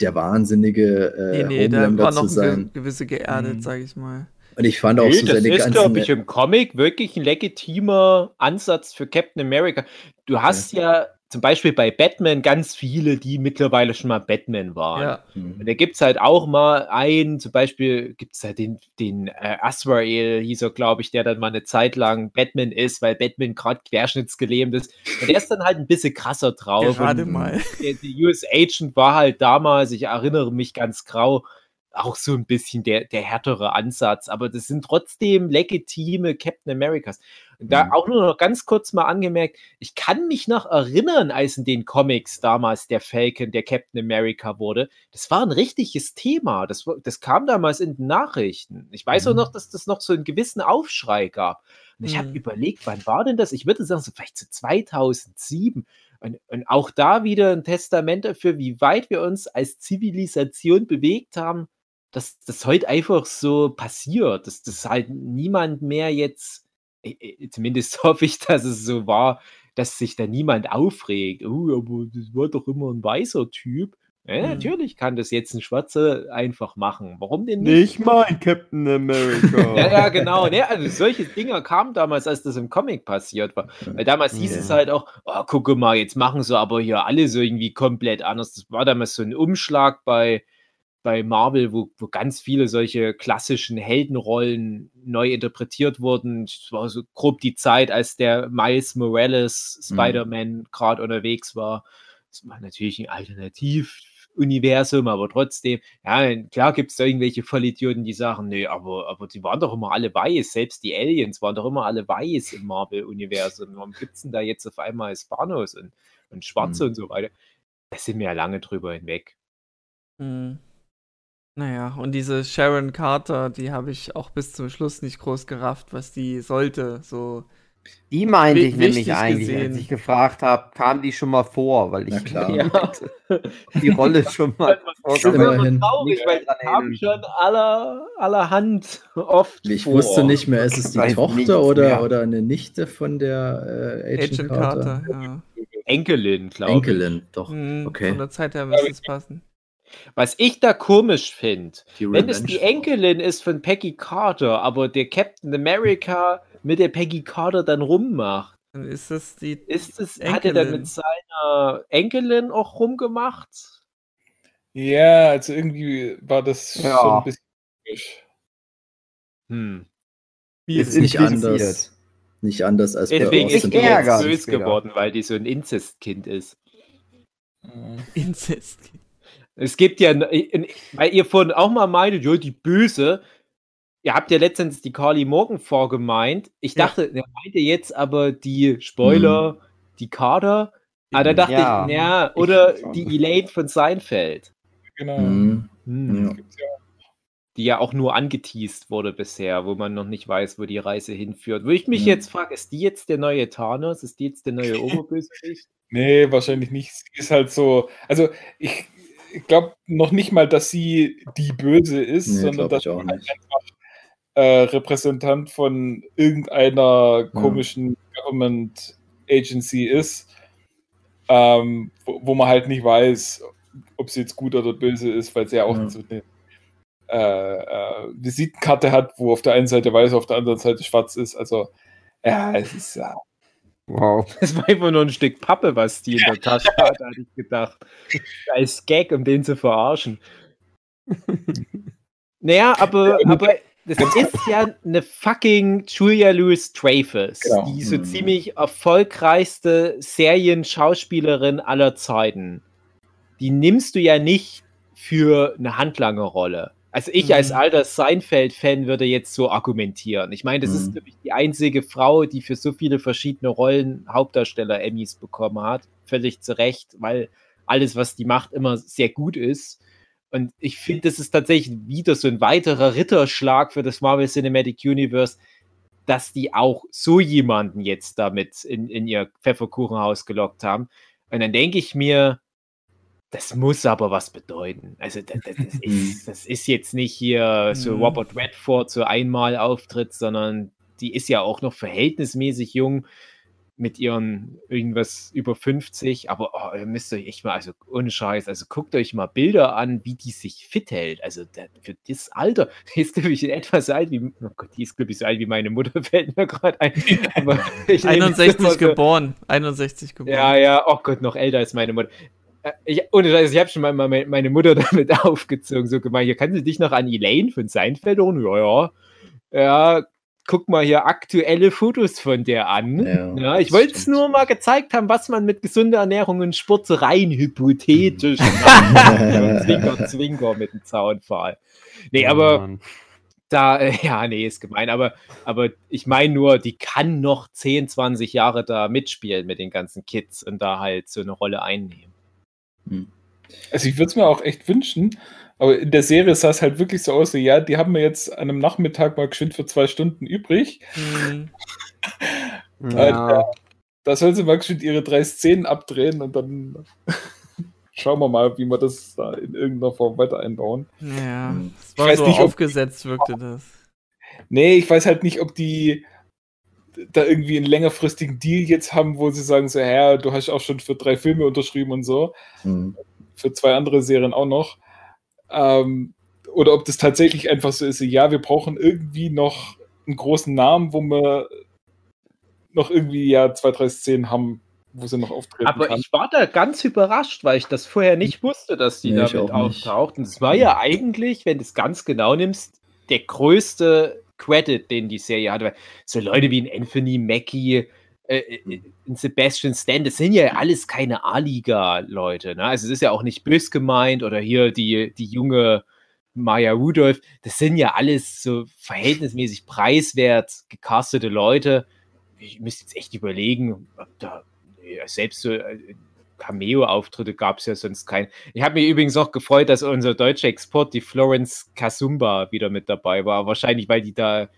der wahnsinnige
Nee,
äh,
nee, da
Homelander
war noch
zu sein.
ein ge gewisse geerdet,
Mhm.
sag ich mal.
Und ich fand auch
Nee,
so
das
seine
ist,
ganzen.
glaube ich, im Comic wirklich ein legitimer Ansatz für Captain America. Du hast ja zum Beispiel bei Batman ganz viele, die mittlerweile schon mal Batman waren.
Ja.
Mhm.
Und da gibt es halt auch mal einen, zum Beispiel gibt es halt den, den äh, Azrael, hieß er, glaube ich, der dann mal eine Zeit lang Batman ist, weil Batman gerade querschnittsgelähmt ist. Und der ist dann halt ein bisschen krasser drauf.
Gerade mal.
der, der US Agent war halt damals, ich erinnere mich ganz grau, auch so ein bisschen der, der härtere Ansatz. Aber das sind trotzdem legitime Captain Americas. Und da
Mhm.
auch nur noch ganz kurz mal angemerkt, ich kann mich noch erinnern, als in den Comics damals der Falcon, der Captain America wurde. Das war ein richtiges Thema. Das, das kam damals in den Nachrichten. Ich weiß auch
Mhm.
noch, dass das noch so einen gewissen Aufschrei gab. Und ich habe
Mhm.
überlegt, wann war denn das? Ich würde sagen, so vielleicht so 2007. Und, und auch da wieder ein Testament dafür, wie weit wir uns als Zivilisation bewegt haben, dass das heute einfach so passiert, dass das halt niemand mehr jetzt, äh, äh, zumindest *laughs* hoffe ich, dass es so war, dass sich da niemand aufregt. Oh, aber das war doch immer ein weißer Typ. Ja,
Mhm.
natürlich kann das jetzt ein Schwarzer einfach machen. Warum denn nicht?
Nicht mein Captain America. *laughs*
Ja, ja, genau. Ne? Also solche Dinger kamen damals, als das im Comic passiert war. Weil damals hieß
Ja.
es halt auch, oh, gucke mal, jetzt machen sie aber hier alle so irgendwie komplett anders. Das war damals so ein Umschlag bei, bei Marvel, wo, wo ganz viele solche klassischen Heldenrollen neu interpretiert wurden. Es war so grob die Zeit, als der Miles Morales Spider-Man gerade unterwegs war. Das war natürlich ein Alternativuniversum, aber trotzdem, ja, klar gibt es irgendwelche Vollidioten, die sagen, nee, aber, aber die waren doch immer alle weiß, selbst die Aliens waren doch immer alle weiß im Marvel-Universum. Warum gibt es denn da jetzt auf einmal Hispanos und, und Schwarze
Mhm.
und so weiter? Da sind wir ja lange drüber hinweg.
Mhm. Naja, und diese Sharon Carter, die habe ich auch bis zum Schluss nicht groß gerafft, was die sollte. So,
Die meinte ich nämlich eigentlich,
gesehen.
als ich gefragt habe, kam die schon mal vor, weil
Na
ich
klar. *laughs*
Ja.
die Rolle schon mal
Das ist immer traurig, weil die haben
erinnern.
schon aller, allerhand oft
Ich
vor.
wusste nicht mehr, ist es die Tochter oder,
mehr.
oder eine Nichte von der äh, Agent,
Agent
Carter?
Carter, ja.
Enkelin, glaube ich.
Enkelin, doch.
Mhm,
Okay.
Von der Zeit her müsste es passen.
Was ich da komisch finde, wenn es die. Enkelin ist von Peggy Carter, aber der Captain America mit der Peggy Carter dann rummacht,
Dann ist das die.
ist es, hat er dann
Enkelin.
mit seiner Enkelin auch rumgemacht?
Ja, also irgendwie war das
Ja.
so ein bisschen. komisch.
Hm.
ist
Ist
nicht anders. Nicht anders als
Deswegen
bei
ist.
Powers.
böse geworden, weil die so ein Inzestkind ist.
Mhm.
Es gibt ja, weil ihr vorhin auch mal meintet, ja, die Böse. Ihr habt ja letztens die Carly Morgan vorgemeint. Ich
Ja.
dachte, er meinte jetzt aber die Spoiler, die Kader. Aber da dachte
Ja.
ich, ja, oder
schon.
die Elaine von Seinfeld.
Genau.
Mhm.
Hm.
Ja.
Ja
Die ja auch nur angeteased wurde bisher, wo man noch nicht weiß, wo die Reise hinführt. Wo ich mich
Ja.
jetzt frage, ist die jetzt der neue Thanos? Ist die jetzt der neue *laughs* Oberbösewicht?
Nee, wahrscheinlich nicht. Sie ist halt so. Also, ich, ich glaube noch nicht mal, dass sie die Böse ist,
Nee,
sondern dass sie halt einfach äh, Repräsentant von irgendeiner
Ja.
komischen Government Agency ist, ähm, wo, wo man halt nicht weiß, ob sie jetzt gut oder böse ist, weil sie ja auch
Ja.
so eine äh, äh, Visitenkarte hat, wo auf der einen Seite weiß, auf der anderen Seite schwarz ist. Also, ja, es ist ja.
Wow. *laughs*
Das war einfach nur ein Stück Pappe, was die in der Tasche hat, hatte ich gedacht. Als Gag, um den zu verarschen. *laughs* Naja, aber, aber *laughs* das ist ja eine fucking Julia Louis Dreyfus,
Genau.
die so
Mhm.
ziemlich erfolgreichste Serienschauspielerin aller Zeiten. Die nimmst du ja nicht für eine Handlangerrolle. Also ich als
Mhm.
alter Seinfeld-Fan würde jetzt so argumentieren. Ich meine, das ist
Mhm.
glaube ich, die einzige Frau, die für so viele verschiedene Rollen Hauptdarsteller-Emmys bekommen hat. Völlig zu Recht, weil alles, was die macht, immer sehr gut ist. Und ich finde, das ist tatsächlich wieder so ein weiterer Ritterschlag für das Marvel Cinematic Universe, dass die auch so jemanden jetzt damit in, in ihr Pfefferkuchenhaus gelockt haben. Und dann denke ich mir, das muss aber was bedeuten. Also das, das, *laughs* das, ist, das ist jetzt nicht hier so
Mhm.
Robert Redford so einmal Auftritt, sondern die ist ja auch noch verhältnismäßig jung mit ihren irgendwas über 50. Aber oh, ihr müsst euch echt mal, also ohne Scheiß, also guckt euch mal Bilder an, wie die sich fit hält. Also der, für das Alter, die *laughs* ist glaube ich in etwa so alt wie, oh Gott, die ist glaube ich so alt wie meine Mutter, *laughs* fällt mir gerade ein. Aber ich nehme das
61
immer so-
geboren. 61 geboren.
ja, ja, oh Gott, noch älter als meine Mutter. Äh, Ich, ohne Scheiß, ich habe schon mal meine, meine Mutter *laughs* damit aufgezogen, so gemeint, hier kannst du dich noch an Elaine von Seinfeld erinnern? Ja, ja. Ja, guck mal hier aktuelle Fotos von der an.
Ja,
Ja, ich wollte es nur mal gezeigt haben, was man mit gesunder Ernährung und Sport so rein hypothetisch macht. *laughs* zwinker, zwinker mit dem Zaunpfahl. Nee,
Oh
aber
Mann.
da, äh, *laughs* ja, nee, ist gemein, aber, aber ich meine nur, die kann noch 10, 20 Jahre da mitspielen mit den ganzen Kids und da halt so eine Rolle einnehmen.
Also ich würde es mir auch echt wünschen, aber in der Serie sah es halt wirklich so aus, so, ja, die haben wir jetzt an einem Nachmittag mal geschwind für zwei Stunden übrig.
Mhm. *laughs*
Ja.
Da sollen sie mal geschwind ihre drei Szenen abdrehen und dann *laughs* schauen wir mal, wie wir das da in irgendeiner Form weiter einbauen.
Ja,
Hm.
es
Ich
war
weiß
so
nicht, ob-
aufgesetzt, wirkte das.
Nee, ich weiß halt nicht, ob die da irgendwie einen längerfristigen Deal jetzt haben, wo sie sagen so, ja, du hast auch schon für drei Filme unterschrieben und so.
Hm.
für zwei andere Serien auch noch. Ähm, oder ob das tatsächlich einfach so ist, ja, wir brauchen irgendwie noch einen großen Namen, wo wir noch irgendwie ja zwei, drei Szenen haben, wo sie noch auftreten
Aber
kann.
ich war da ganz überrascht, weil ich das vorher nicht wusste, dass die
Nee,
damit
auch nicht.
auftaucht. Und es war ja eigentlich, wenn du es ganz genau nimmst, der größte Credit, den die Serie hatte. Weil so Leute wie ein Anthony Mackie, äh, äh, ein Sebastian Stan, das sind ja alles keine A-Liga-Leute. Ne? Also es ist ja auch nicht bös gemeint oder hier die, die junge Maya Rudolph, das sind ja alles so verhältnismäßig preiswert gecastete Leute. Ich müsste jetzt echt überlegen, ob da selbst so äh, Cameo-Auftritte gab es ja sonst keinen. Ich habe mich übrigens auch gefreut, dass unser deutscher Export, die Florence Kasumba, wieder mit dabei war. Wahrscheinlich, weil die da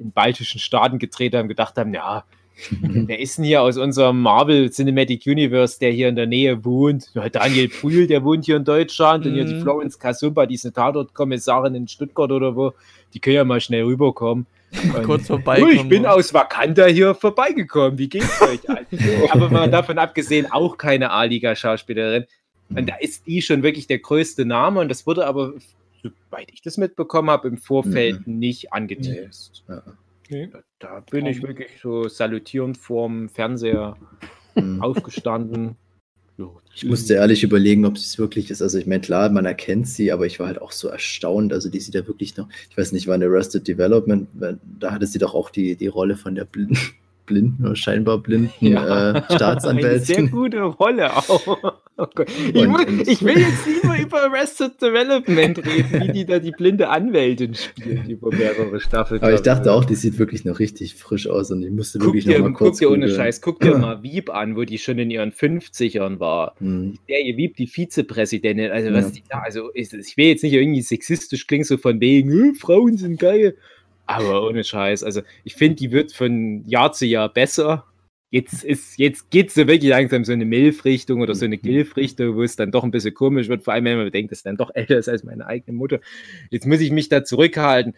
in baltischen Staaten gedreht haben, gedacht haben, ja, *laughs* wer ist denn hier aus unserem Marvel Cinematic Universe, der hier in der Nähe wohnt? Daniel Brühl, der wohnt hier in Deutschland und hier die
Mhm.
Florence Kasumba, die ist eine Tatortkommissarin in Stuttgart oder wo. Die können ja mal schnell rüberkommen.
Kurz vorbeikommen.
ich bin aus Wakanda hier vorbeigekommen. Wie geht's euch? *laughs* Aber mal davon abgesehen, auch keine A-Liga-Schauspielerin. Und da ist die schon wirklich der größte Name. Und das wurde aber, soweit ich das mitbekommen habe, im Vorfeld nicht angeteased.
Ja.
Nee.
Da bin ich wirklich so salutierend vorm Fernseher
Hm.
aufgestanden.
Ich musste ehrlich überlegen, ob es wirklich ist. Also ich meine, klar, man erkennt sie, aber ich war halt auch so erstaunt. Also die sieht ja wirklich noch, ich weiß nicht, war in Arrested Development, da hatte sie doch auch die, die Rolle von der blinden, blinden oder scheinbar blinden
Ja.
äh, *laughs*
Eine sehr
Staatsanwältin.
gute Rolle auch. Oh. Ich, muss, ich will jetzt lieber über Arrested Development reden, wie die da die blinde Anwältin spielt über mehrere Staffeln.
Aber ich dachte auch, die sieht wirklich noch richtig frisch aus und ich musste
Guck
wirklich
dir,
noch mal
guck
kurz
dir ohne. Scheiß, guck dir *clears throat* mal Wieb an, wo die schon in ihren 50ern war.
Hm.
Die Serie Wieb, die Vizepräsidentin. Also, was
Ja.
die da, also ich will jetzt nicht irgendwie sexistisch klingen, so von wegen, "Äh, Frauen sind geil. Aber ohne Scheiß. Also, ich finde, die wird von Jahr zu Jahr besser. Jetzt, ist, jetzt geht sie wirklich langsam so eine Milf-Richtung oder so eine
Mhm.
Gilf-Richtung, wo es dann doch ein bisschen komisch wird, vor allem wenn man bedenkt, dass sie dann doch älter ist als meine eigene Mutter. Jetzt muss ich mich da zurückhalten.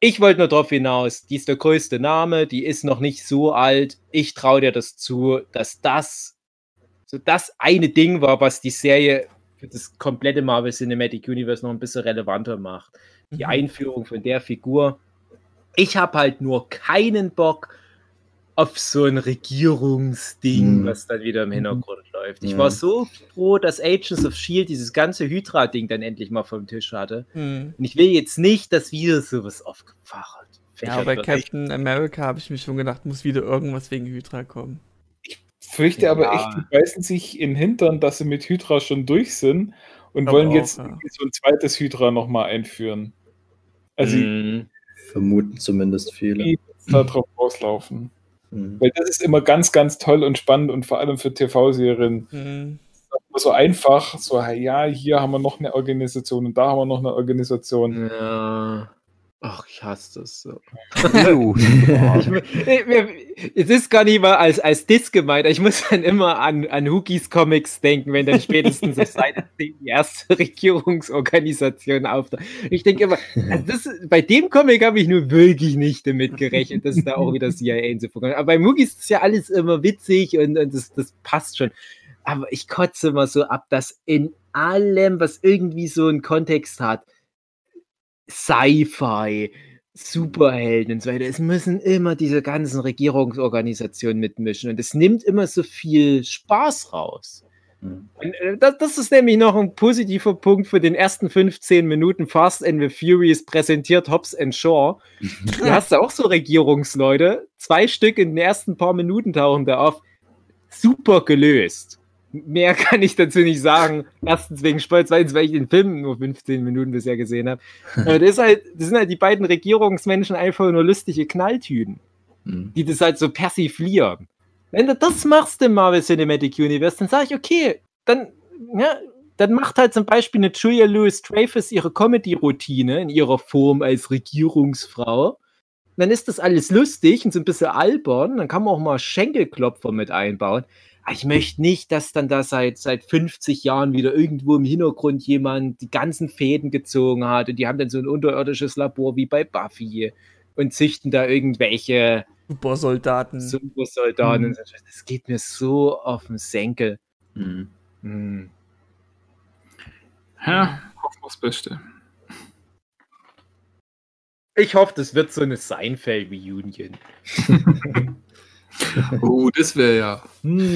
Ich wollte nur darauf hinaus, die ist der größte Name, die ist noch nicht so alt. Ich traue dir das zu, dass das so das eine Ding war, was die Serie für das komplette Marvel Cinematic Universe noch ein bisschen relevanter macht. Die
Mhm.
Einführung von der Figur. Ich habe halt nur keinen Bock auf so ein Regierungsding,
Mhm.
was dann wieder im Hintergrund läuft. Ich war so froh, dass Agents of Shield dieses ganze Hydra-Ding dann endlich mal vom Tisch hatte.
Hm.
Und ich will jetzt nicht, dass wieder sowas aufgefacht
Ja, bei
wird.
Captain America habe ich mich schon gedacht, muss wieder irgendwas wegen Hydra kommen.
Fürchte aber
Ja.
echt, die beißen sich in den Hintern, dass sie mit Hydra schon durch sind und
Aber
wollen
auch,
jetzt
ja.
so ein zweites Hydra nochmal einführen. Also
Mhm.
Vermuten zumindest viele.
die da drauf rauslaufen.
Mhm.
Weil das ist immer ganz, ganz toll und spannend und vor allem für TV-Serien
Hm.
so einfach, so, ja, hier haben wir noch eine Organisation und da haben wir noch eine Organisation.
Ja. Ach, ich hasse das so. *laughs* Es ist gar nicht mal als, als Diss gemeint. Ich muss dann immer an, an Hookies Comics denken, wenn dann spätestens auf Seite *laughs* 10 die erste *laughs* Regierungsorganisation auftaucht. Ich denke immer, also das, bei dem Comic habe ich nur wirklich nicht damit gerechnet, dass da auch wieder CIA in so vorkommt. Aber bei Hookies ist ja alles immer witzig und, und das, das passt schon. Aber ich kotze immer so ab, dass in allem, was irgendwie so einen Kontext hat, Sci-Fi, Superhelden und so weiter. Es müssen immer diese ganzen Regierungsorganisationen mitmischen und es nimmt immer so viel Spaß raus.
Mhm.
Äh, das, das ist nämlich noch ein positiver Punkt für den ersten 15 Minuten Fast and the Furious präsentiert Hobbs and Shaw. *laughs* Du hast da auch so Regierungsleute, zwei Stück in den ersten paar Minuten tauchen da auf. Super gelöst. Mehr *laughs* kann ich dazu nicht sagen. Erstens wegen Spoil, zweitens, weil ich den Film nur 15 Minuten bisher gesehen habe. Aber *laughs* das, ist halt, das sind halt die beiden Regierungsmenschen einfach nur lustige Knalltüten,
Mhm.
die das halt so persiflieren. Wenn du das machst im Marvel Cinematic Universe, dann sage ich, okay, dann, ja, dann macht halt zum Beispiel eine Julia Louis Dreyfus ihre Comedy-Routine in ihrer Form als Regierungsfrau. Dann ist das alles lustig und so ein bisschen albern. Dann kann man auch mal Schenkelklopfer mit einbauen. Aber ich möchte nicht, dass dann da seit, seit 50 Jahren wieder irgendwo im Hintergrund jemand die ganzen Fäden gezogen hat und die haben dann so ein unterirdisches Labor wie bei Buffy und züchten da irgendwelche
Supersoldaten.
Supersoldaten.
Mhm.
Das geht mir so auf den Senkel.
Mhm.
Hm.
Ja, hoffen wir das Beste.
Ich hoffe, das wird so eine Seinfeld-Reunion. *laughs* *laughs*
Oh, das wäre ja.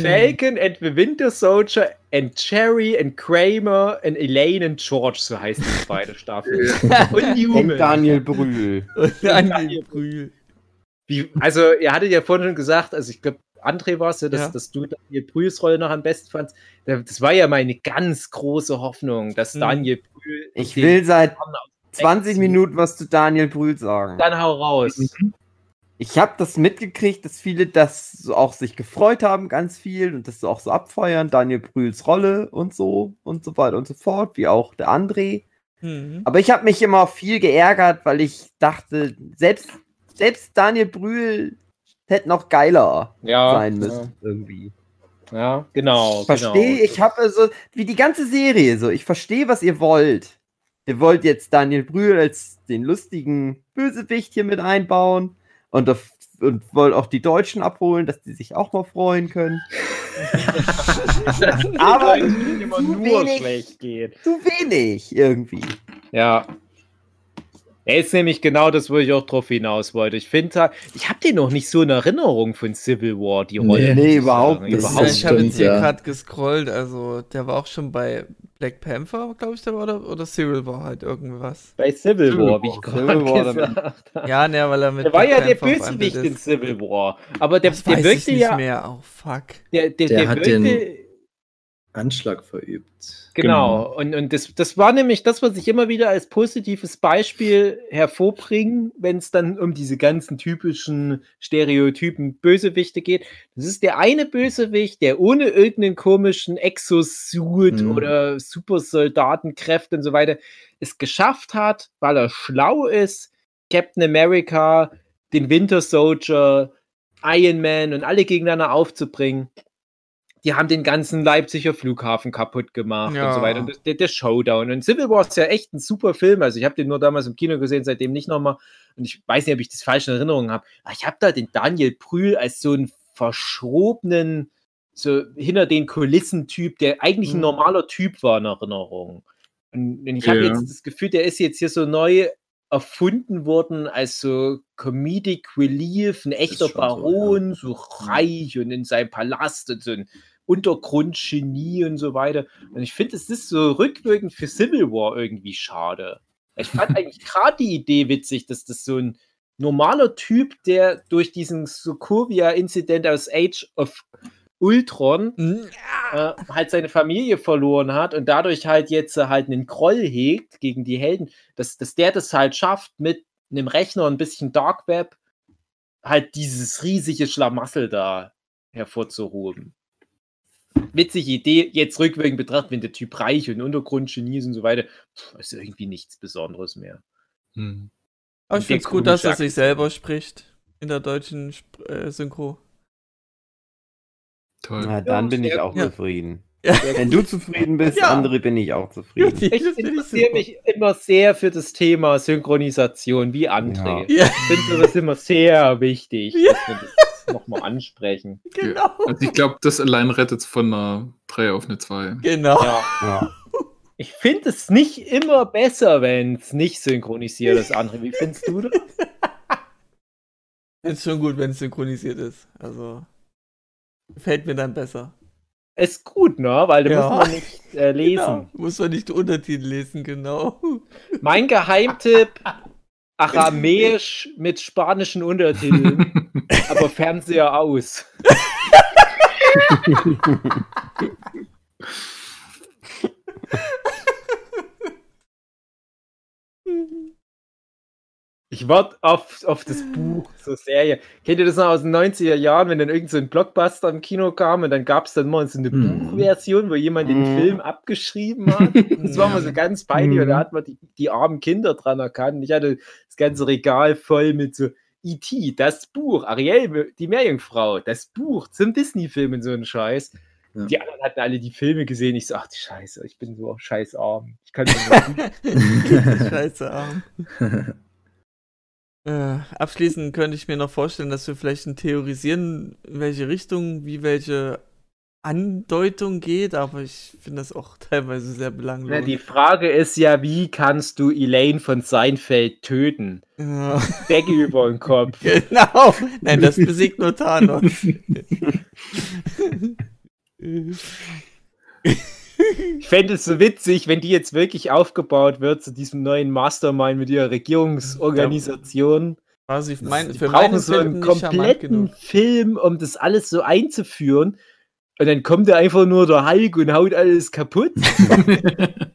Falcon and the Winter Soldier and Cherry and Kramer and Elaine and George, so heißt die zweite Staffel. Und *laughs*
Und. Daniel Brühl.
Und Daniel Brühl.
Wie, also, ihr hattet ja vorhin schon gesagt, also ich glaube, André war es ja, dass,
Ja.
dass du Daniel Brühls Rolle noch am besten fandst. Da- Das war ja meine ganz große Hoffnung, dass
Mhm.
Daniel Brühl.
Ich will seit
Mann aus
20
Sechs-
Minuten was zu Daniel Brühl sagen.
Dann hau raus.
Ich habe das mitgekriegt, dass viele das so auch sich gefreut haben, ganz viel und das so auch so abfeuern. Daniel Brühls Rolle und so und so weiter und so fort, wie auch der André.
Mhm.
Aber ich habe mich immer viel geärgert, weil ich dachte, selbst, selbst Daniel Brühl hätte noch geiler
Ja,
sein müssen, irgendwie.
Ja, ja genau.
Verstehe,
genau.
ich habe so, wie die ganze Serie so, ich verstehe, was ihr wollt. Ihr wollt jetzt Daniel Brühl als den lustigen Bösewicht hier mit einbauen und, auf, und wollt auch die Deutschen abholen, dass die sich auch mal freuen können. *laughs* Aber
Weil es immer
zu
nur
wenig.
schlecht geht.
Zu wenig irgendwie.
Ja. Er ist nämlich genau das, wo ich auch drauf hinaus wollte. Ich finde, ich habe den noch nicht so in Erinnerung von Civil War, die Rolle.
Nee,
ich
überhaupt nicht.
Ja,
Überhaupt
ich habe jetzt hier
ja.
gerade gescrollt, also der war auch schon bei Black Panther, glaube ich, der war, oder, oder Civil War halt irgendwas.
Bei Civil
Civil
War, wie ich gerade gesagt habe.
Ja, ne, weil er mit
Der war
Black
ja der
Panther verbandelt
Bösewicht in. Civil War. Aber der,
Das
der
weiß ich
wirkte
nicht
ja.
mehr. Oh, fuck.
Der, der,
Der
der,
hat
wirkte,
den- Anschlag verübt.
Genau, und, und das, das war nämlich das, was ich immer wieder als positives Beispiel hervorbringe, wenn es dann um diese ganzen typischen Stereotypen Bösewichte geht. Das ist der eine Bösewicht, der ohne irgendeinen komischen Exosuit
Mhm.
oder Supersoldatenkräfte und so weiter es geschafft hat, weil er schlau ist, Captain America, den Winter Soldier, Iron Man und alle gegeneinander aufzubringen die haben den ganzen Leipziger Flughafen kaputt gemacht und
Ja.
so weiter. Und der, der Showdown. Und Civil War ist ja echt ein super Film. Also ich habe den nur damals im Kino gesehen, seitdem nicht nochmal. Und ich weiß nicht, ob ich das falsch in Erinnerung habe. Aber ich habe da den Daniel Brühl als so einen verschrobenen, so hinter den Kulissen-Typ, der eigentlich ein
Mhm.
normaler Typ war in Erinnerung. Und, und ich habe
Ja.
jetzt das Gefühl, der ist jetzt hier so neu erfunden worden als so Comedic Relief, ein echter
schon so,
Baron, so, reich und in seinem Palast und so ein Untergrundgenie und so weiter. Und ich finde, es ist so rückwirkend für Civil War irgendwie schade. Ich fand eigentlich gerade die Idee witzig, dass das so ein normaler Typ, der durch diesen Sokovia-Incident aus Age of Ultron äh, halt seine Familie verloren hat und dadurch halt jetzt äh, halt einen Groll hegt gegen die Helden, dass, dass der das halt schafft, mit einem Rechner und ein bisschen Dark Web halt dieses riesige Schlamassel da hervorzuhoben. Witzige Idee, jetzt rückwirkend betrachtet, wenn der Typ reich und Untergrundgenie ist und so weiter, pff, ist irgendwie nichts Besonderes mehr.
Hm. Aber ich finde es gut, dass er sich selber spricht in der deutschen äh, Synchro.
Toll. Na, dann ja, bin ich auch ja. zufrieden. Ja. Wenn du zufrieden bist, ja. andere bin ich auch zufrieden. *laughs*
Ich interessiere mich immer sehr für das Thema Synchronisation, wie André. Ja. Ich finde das immer sehr wichtig, dass wir das nochmal ansprechen. *laughs*
Genau. Also ich glaube, das allein rettet es von einer 3 auf eine 2.
Genau. Ja.
Ich finde es nicht immer besser, wenn es nicht synchronisiert ist, André. Wie findest du das? *laughs*
Ist schon gut, wenn es synchronisiert ist. Also. Fällt mir dann besser.
Ist gut, ne? Weil da ja. muss man nicht äh, *laughs* lesen. Genau.
Muss man nicht Untertitel lesen, genau.
Mein Geheimtipp: *laughs* Aramäisch mit spanischen Untertiteln, *laughs* aber Fernseher aus. Ich warte auf, auf das Buch zur Serie. Kennt ihr das noch aus den 90er Jahren, wenn dann irgend so ein Blockbuster im Kino kam und dann gab es dann mal so eine mm. Buchversion, wo jemand den mm. Film abgeschrieben hat? Das war mal so ganz peinlich mm. und da mhm. hat man die, die armen Kinder dran erkannt. Ich hatte das ganze Regal voll mit so E.T., das Buch, Ariel, die Meerjungfrau, das Buch zum Disney-Film und so ein Scheiß. Ja. Die anderen hatten alle die Filme gesehen. Ich so, ach die Scheiße, ich bin so scheiß arm. Ich kann so *laughs* *laughs*
Scheiße arm. *laughs* Äh, abschließend könnte ich mir noch vorstellen, dass wir vielleicht ein Theorisieren, in welche Richtung, wie welche Andeutung geht, aber ich finde das auch *laughs* teilweise sehr belanglos.
Na, die Frage ist ja, wie kannst du Elaine von Seinfeld töten? Ja. Decke über den Kopf. *laughs*
Genau. Nein, das besiegt nur Thanos. *laughs*
Ich fände es so witzig, wenn die jetzt wirklich aufgebaut wird zu diesem neuen Mastermind mit ihrer Regierungsorganisation.
Was ich mein,
für brauchen so einen kompletten Film, um das alles so einzuführen. Und dann kommt da einfach nur der Hulk und haut alles kaputt. *laughs*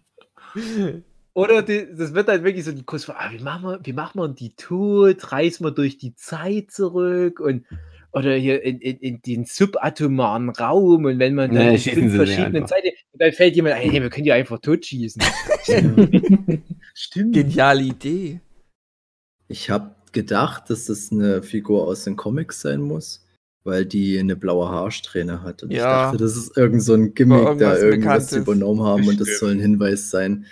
Oder die, das wird halt wirklich so die Kurs, ah, wie machen wir, wie machen wir die tot? Reißen wir durch die Zeit zurück und oder hier in, in, in den subatomaren Raum und wenn man dann nee, fünf verschiedenen Zeiten, dann fällt jemand ein, hey, wir können ja einfach totschießen. *laughs*
Stimmt. Geniale Idee.
Ich habe gedacht, dass das eine Figur aus den Comics sein muss, weil die eine blaue Haarsträhne hat. Und ja. ich dachte, das ist irgend so ein Gimmick, da irgendwas Bekanntes. übernommen haben und das soll ein Hinweis sein.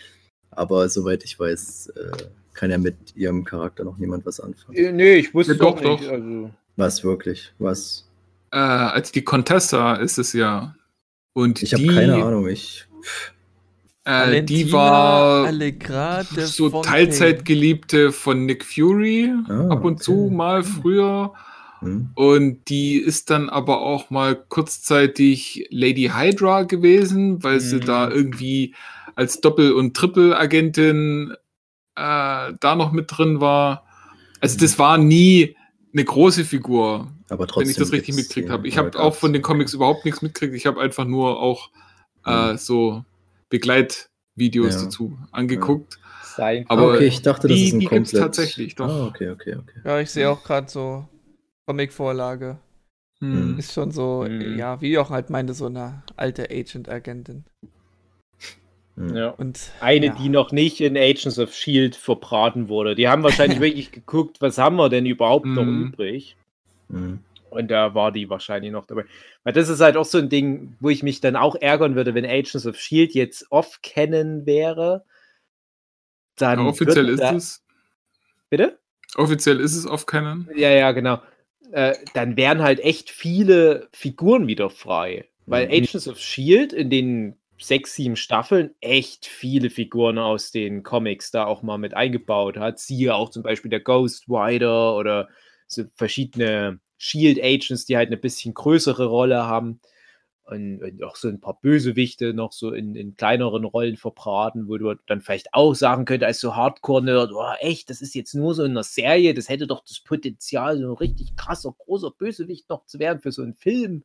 Aber soweit ich weiß, äh, kann ja mit ihrem Charakter noch niemand was anfangen.
Äh, nee, ich wusste ja, doch, doch nicht. Also
was wirklich? Was?
Äh, als die Contessa ist es ja. Und
ich habe keine Ahnung. Ich.
Äh, die war so Teilzeitgeliebte von Nick Fury, ah, ab und okay. zu mal früher. Hm. Und die ist dann aber auch mal kurzzeitig Lady Hydra gewesen, weil hm. sie da irgendwie als Doppel- und Triple-Agentin äh, da noch mit drin war. Also das war nie eine große Figur,
aber trotzdem,
wenn ich das richtig mitgekriegt habe. Ich habe auch von den Comics überhaupt nichts mitgekriegt. Ich habe einfach nur auch äh, so Begleitvideos ja. dazu angeguckt.
Ja. Aber okay, ich dachte, das die, ist ein die komplett...
tatsächlich, doch.
Ah, okay, okay, okay.
Ja, ich sehe auch gerade so Comic-Vorlage. Hm. Ist schon so, hm. ja, wie auch halt meinte, so eine alte Agent-Agentin.
Hm. Ja. Und eine, ja. die noch nicht in Agents of Shield verbraten wurde. Die haben wahrscheinlich *laughs* wirklich geguckt, was haben wir denn überhaupt noch übrig? Mhm. Und da war die wahrscheinlich noch dabei. Weil das ist halt auch so ein Ding, wo ich mich dann auch ärgern würde, wenn Agents of Shield jetzt off kennen wäre.
Dann ja, offiziell ist da... es.
Bitte?
Offiziell ist es off kennen.
Ja, ja, genau. Äh, dann wären halt echt viele Figuren wieder frei. Weil mhm. Agents of Shield in den sechs, sieben Staffeln echt viele Figuren aus den Comics da auch mal mit eingebaut hat. Siehe auch zum Beispiel der Ghost Rider oder so verschiedene Shield Agents, die halt eine bisschen größere Rolle haben. Und, und auch so ein paar Bösewichte noch so in, in, kleineren Rollen verbraten, wo du dann vielleicht auch sagen könntest, als so Hardcore-Nerd, oh, echt, das ist jetzt nur so in einer Serie, das hätte doch das Potenzial, so ein richtig krasser, großer Bösewicht noch zu werden für so einen Film.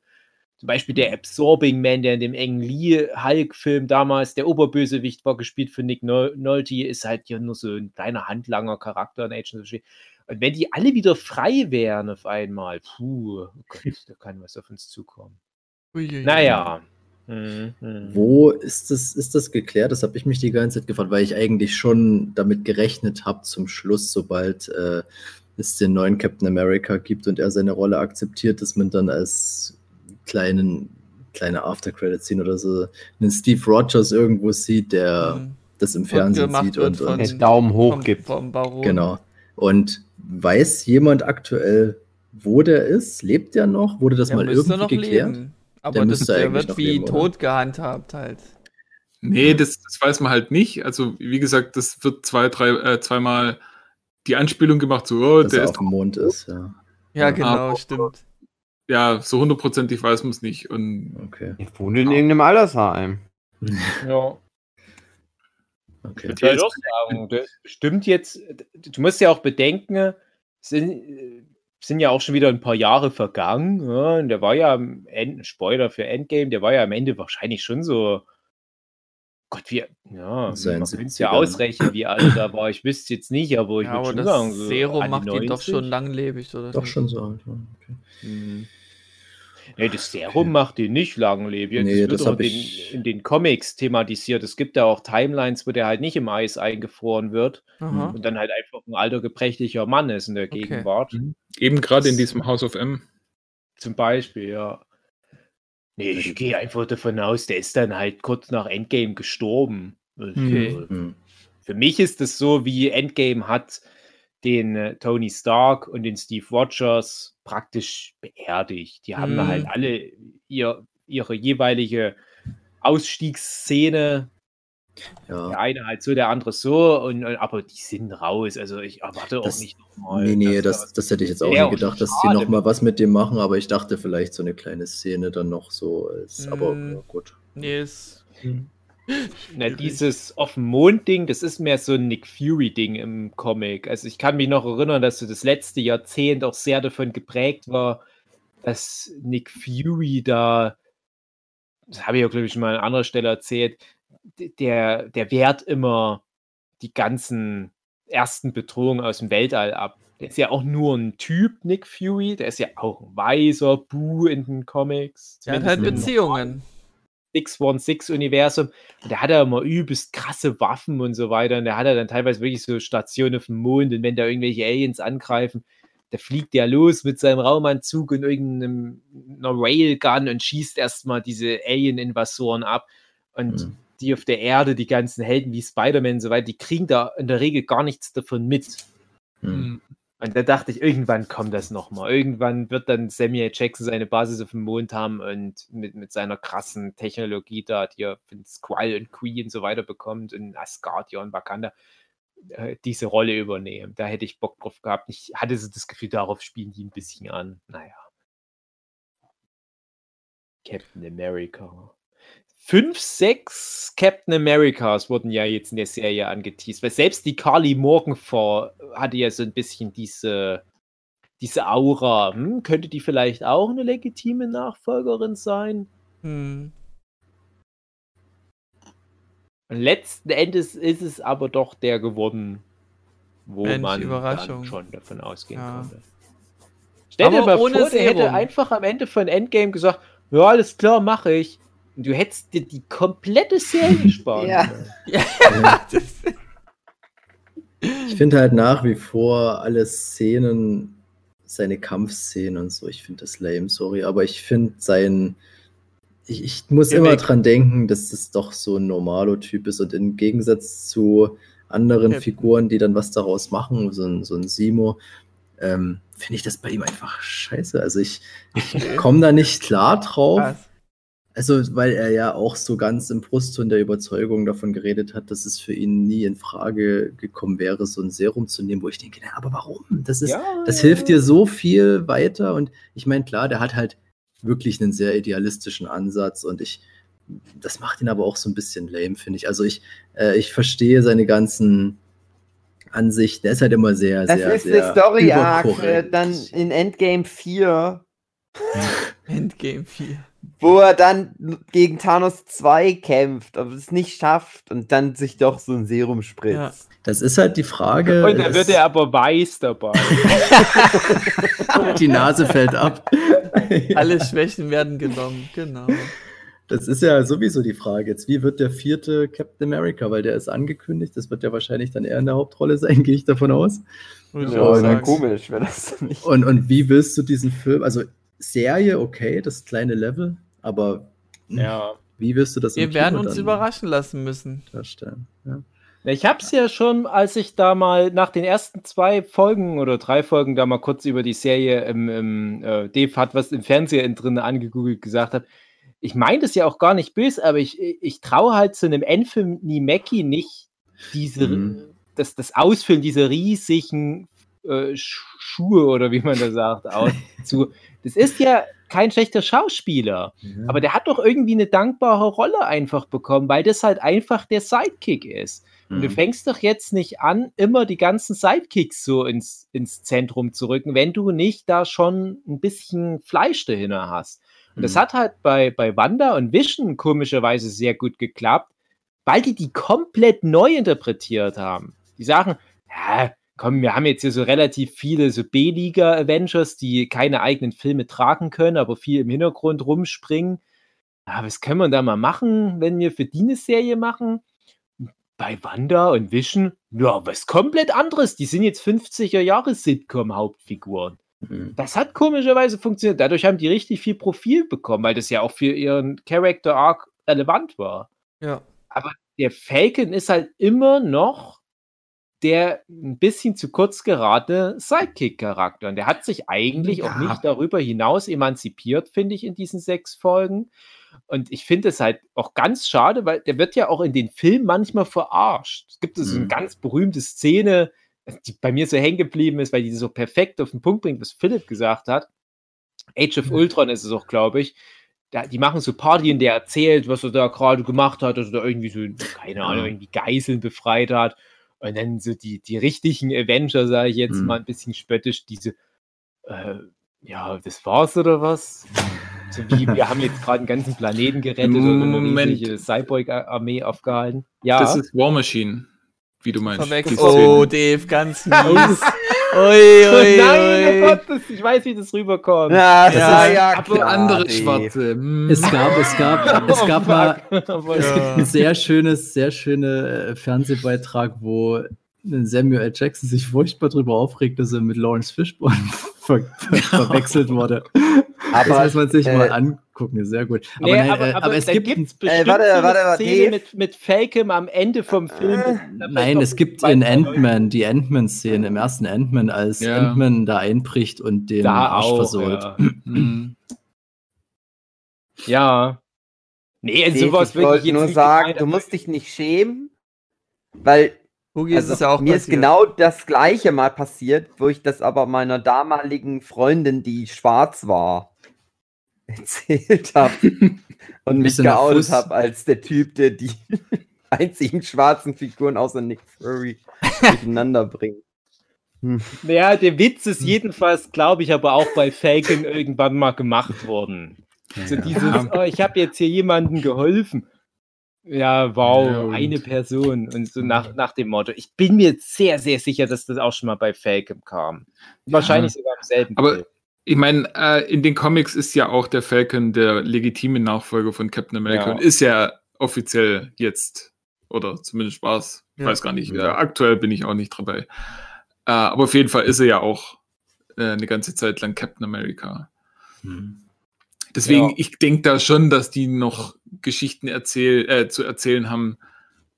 Zum Beispiel der Absorbing Man, der in dem engen Lee-Hulk-Film damals der Oberbösewicht war, gespielt von Nick Nolte, ist halt hier nur so ein kleiner handlanger Charakter in Agents of Shield. Und wenn die alle wieder frei wären auf einmal, puh, oh Gott, da kann was auf uns zukommen.
Uiuiui.
Naja. Mhm, mhm.
Wo ist das, ist das geklärt? Das habe ich mich die ganze Zeit gefragt, weil ich eigentlich schon damit gerechnet habe, zum Schluss, sobald äh, es den neuen Captain America gibt und er seine Rolle akzeptiert, dass man dann als kleinen, kleine After-Credit-Scene oder so einen Steve Rogers irgendwo sieht, der
Mhm.
das im Fernsehen sieht und, und
Den Daumen hoch
Vom-
gibt.
Vom
genau. Und weiß jemand aktuell, wo der ist? Lebt der noch? Wurde das
Der
mal irgendwie
noch
geklärt?
leben. Aber
Der
das, der wird wie
leben,
tot gehandhabt halt.
Nee, das, das weiß man halt nicht. Also, wie gesagt, das wird zwei, drei, äh, zweimal die Anspielung gemacht, so, oh,
Dass
der
er
ist
auf dem Mond ist, ja.
Ja,
Ja.
genau,
Aber-
stimmt.
ja so hundertprozentig weiß man es nicht. Und
Okay.
Ich wohne in irgendeinem Altersheim.
Ja.
Okay.
Ich würde sagen, das stimmt jetzt. Du musst ja auch bedenken, es sind, äh, sind ja auch schon wieder ein paar Jahre vergangen. Ja, und der war ja am Ende, Spoiler für Endgame, der war ja am Ende wahrscheinlich schon so. Gott, wie, ja,
seinen
man könnte es ja
70ern.
ausrechnen, wie alt er war. Ich wüsste jetzt nicht, aber ich
Ja,
würde schon
das
sagen, so
Serum
die
macht ihn doch
90.
schon langlebig, oder?
Doch
nicht?
schon so alt. ja, Okay.
Mhm. Nee, das Serum macht ihn nicht langlebig.
Nee,
das wird
das
auch
hab
in,
ich-
den, in den Comics thematisiert. Es gibt ja auch Timelines, wo der halt nicht im Eis eingefroren wird
Aha.
und dann halt einfach ein alter, gebrechlicher Mann ist in der
Okay.
Gegenwart.
eben gerade in diesem House of M.
Zum Beispiel, ja. Nee, ich gehe einfach davon aus, der ist dann halt kurz nach Endgame gestorben.
Okay.
Also,
Hm.
Für mich ist es so, wie Endgame hat den äh, Tony Stark und den Steve Rogers praktisch beerdigt. Die haben
Mhm.
halt alle ihr, ihre jeweilige Ausstiegsszene. Der
Ja.
eine halt so, der andere so, und, und aber die sind raus. Also ich erwarte
Das-
auch nicht nochmal.
Nee, nee,
dass
das, das hätte ich jetzt auch
auch
gedacht, dass die
schade.
noch mal was mit dem machen, aber ich dachte vielleicht so eine kleine Szene dann noch so ist. Aber
Mm.
ja, gut.
Nee, ist.
Na, dieses auf dem Mond-Ding, das ist mehr so ein Nick Fury-Ding im Comic. Also ich kann mich noch erinnern, dass so das letzte Jahrzehnt auch sehr davon geprägt war, dass Nick Fury da, das habe ich ja, glaube ich, mal an anderer Stelle erzählt, der, der wehrt immer die ganzen ersten Bedrohungen aus dem Weltall ab. Der ist ja auch nur ein Typ, Nick Fury, der ist ja auch ein weiser Bu in den Comics.
Der hat halt Beziehungen.
Noch X16-Universum. Und der hat ja immer übelst krasse Waffen und so weiter. Und der hat ja dann teilweise wirklich so Stationen auf dem Mond. Und wenn da irgendwelche Aliens angreifen, da fliegt der los mit seinem Raumanzug und irgendeiner Railgun und schießt erstmal diese Alien-Invasoren ab. Und
mhm.
die auf der Erde, die ganzen Helden wie Spider-Man und so weiter, die kriegen da in der Regel gar nichts davon mit.
Mhm. mhm.
Und da dachte ich, irgendwann kommt das nochmal. Irgendwann wird dann Samuel Jackson seine Basis auf dem Mond haben und mit, mit seiner krassen Technologie da, die er von Squall und Queen und so weiter bekommt und Asgardia und Wakanda, äh, diese Rolle übernehmen. Da hätte ich Bock drauf gehabt. Ich hatte so das Gefühl, darauf spielen die ein bisschen an. Naja. Captain America. Fünf, sechs Captain Americas wurden ja jetzt in der Serie angeteased, weil selbst die Carly Morgenthau hatte ja so ein bisschen diese, diese Aura. Hm, könnte die vielleicht auch eine legitime Nachfolgerin sein?
Hm.
Und letzten Endes ist es aber doch der geworden, wo
Mensch,
man schon davon ausgehen
Ja.
konnte. Stell dir
Aber
mal
ohne
vor, der hätte einfach am Ende von Endgame gesagt, ja, alles klar, mache ich. Und du hättest dir die komplette Serie *laughs* sparen
Ja.
können. *laughs*
Ja.
Das,
Ich finde halt nach wie vor alle Szenen, seine Kampfszenen und so, ich finde das lame, sorry, aber ich finde sein. Ich, ich muss
Geh
immer dran denken, dass das doch so ein Normalo-Typ ist und im Gegensatz zu anderen
Ja.
Figuren, die dann was daraus machen, so ein, so ein Simo, ähm, finde ich das bei ihm einfach scheiße. Also ich, ich komme da nicht klar drauf.
krass.
Also, weil er ja auch so ganz im Brustton der Überzeugung davon geredet hat, dass es für ihn nie in Frage gekommen wäre, so ein Serum zu nehmen, wo ich denke, na, aber warum? Das ist,
Ja,
das
ja,
hilft dir so viel weiter. Und ich meine, klar, der hat halt wirklich einen sehr idealistischen Ansatz und ich, das macht ihn aber auch so ein bisschen lame, finde ich. Also ich, äh, ich verstehe seine ganzen Ansichten. Er ist halt immer sehr,
Das
sehr,
ist
sehr
der Story Arc äh,
überkorrekt.
dann in Endgame 4, *laughs*
Endgame 4.
Wo er dann gegen Thanos 2 kämpft, aber es nicht schafft und dann sich doch so ein Serum spritzt.
Ja.
Das ist halt die Frage.
Und dann wird er aber weiß dabei. *laughs*
die Nase fällt ab. *laughs*
Alle Schwächen werden genommen, genau.
Das ist ja sowieso die Frage jetzt. Wie wird der vierte Captain America? Weil der ist angekündigt. Das wird ja wahrscheinlich dann eher in der Hauptrolle sein, *laughs* gehe ich davon aus.
Ja,
sagen.
komisch, wäre das nicht.
Und, und wie willst du diesen Film, also Serie, okay, das kleine Level, aber
ja.
wie wirst du das
Wir werden
Kino
uns
dann
überraschen lassen müssen.
darstellen? Ja.
Ich hab's ja schon, als ich da mal nach den ersten zwei Folgen oder drei Folgen da mal kurz über die Serie im, im äh, Dave hat was im Fernseher in drin angegoogelt gesagt habe. Ich meine das ja auch gar nicht böse, aber ich, ich traue halt zu einem Anthony Mackie nicht diese,
Mhm.
das, das Ausfüllen dieser riesigen äh, Sch- Schuhe oder wie man da sagt, aus, *laughs* zu. Das ist ja kein schlechter Schauspieler. Aber der hat doch irgendwie eine dankbare Rolle einfach bekommen, weil das halt einfach der Sidekick ist. Und du
Mhm.
fängst doch jetzt nicht an, immer die ganzen Sidekicks so ins, ins Zentrum zu rücken, wenn du nicht da schon ein bisschen Fleisch dahinter hast. Und das
Mhm.
hat halt bei, bei Wanda und Vision komischerweise sehr gut geklappt, weil die die komplett neu interpretiert haben. Die sagen, ja, komm, wir haben jetzt hier so relativ viele so B-Liga-Avengers, die keine eigenen Filme tragen können, aber viel im Hintergrund rumspringen. Ja, was können wir da mal machen, wenn wir für die eine Serie machen? Bei Wanda und Vision, ja, was komplett anderes. Die sind jetzt 50er-Jahre-Sitcom-Hauptfiguren.
Mhm.
Das hat komischerweise funktioniert. Dadurch haben die richtig viel Profil bekommen, weil das ja auch für ihren Character Arc relevant war.
Ja.
Der Falcon ist halt immer noch der ein bisschen zu kurz geratene Sidekick-Charakter. Und der hat sich eigentlich auch
Ja.
nicht darüber hinaus emanzipiert, finde ich, in diesen sechs Folgen. Und ich finde es halt auch ganz schade, weil der wird ja auch in den Filmen manchmal verarscht. Es gibt so eine
Mhm.
ganz berühmte Szene, die bei mir so hängen geblieben ist, weil die so perfekt auf den Punkt bringt, was Philipp gesagt hat. Age of Ultron ist es auch, glaube ich. Da, die machen so Party und der erzählt, was er da gerade gemacht hat, dass er da irgendwie so, keine Ahnung, irgendwie Geiseln befreit hat. Und dann so die, die richtigen Avenger, sage ich jetzt
Mhm.
mal ein bisschen spöttisch, diese, äh, ja, das war's oder was? So wie, wir haben jetzt gerade einen ganzen Planeten gerettet und eine
Moment.
riesige Cyborg-Armee aufgehalten. Ja,
Das ist War Machine, wie du meinst.
Oh. Dave, ganz mies. *laughs* Ui, *laughs* ui,
nein, oh. Gott, das, ich weiß, wie das rüberkommt.
Ja, das war
ist
ja
aber
klar,
andere
Dave.
Schwarze. Hm.
Es gab, es gab, *laughs* es
Oh,
gab mal *laughs*
fuck. Aber-
Ja.
ein sehr schönes, sehr schöne äh, Fernsehbeitrag, wo Samuel L. Jackson sich furchtbar darüber aufregt, dass er mit Lawrence Fishburne ver ver verwechselt wurde. Das
Aber,
muss man sich
äh,
mal angucken, sehr gut. Aber,
Nee, aber,
äh,
aber,
aber es gibt,
gibt's bestimmt
warte,
so eine
warte, warte,
Szene mit, mit Falcon am Ende vom Film.
Äh,
Da wird
nein, es gibt in Ant-Man die Ant-Man-Szene, im ersten Ant-Man, als
Ja.
Ant-Man da einbricht und den
da
Arsch
auch.
versohlt.
Ja.
Hm.
ja. Nee, also
Dave,
sowas
ich wollte nur sagen, du musst dich nicht schämen, weil
Hugi ist
also,
ja auch
mir ist
passiert.
genau das gleiche mal passiert, wo ich das aber meiner damaligen Freundin, die schwarz war, erzählt habe *laughs* und mich geoutet habe als der Typ, der die *laughs* einzigen schwarzen Figuren außer Nick Fury durcheinander bringt. Hm.
Ja, der Witz ist jedenfalls, glaube ich, aber auch bei Falcon *laughs* irgendwann mal gemacht worden. So dieses, oh, ich habe jetzt hier jemandem geholfen. Ja, wow,
Ja,
eine Person. Und so nach, nach dem Motto. Ich bin mir sehr, sehr sicher, dass das auch schon mal bei Falcon kam. Wahrscheinlich sogar im selben
Aber-
Film.
Ich meine, äh, in den Comics ist ja auch der Falcon der legitime Nachfolger von Captain America
Ja.
und ist ja offiziell jetzt, oder zumindest war es, ich
Ja.
weiß gar nicht,
Ja.
äh, aktuell bin ich auch nicht dabei. Äh, aber auf jeden Fall ist er ja auch äh, eine ganze Zeit lang Captain America.
Hm.
Deswegen,
Ja.
ich denke da schon, dass die noch Geschichten erzähl äh, zu erzählen haben.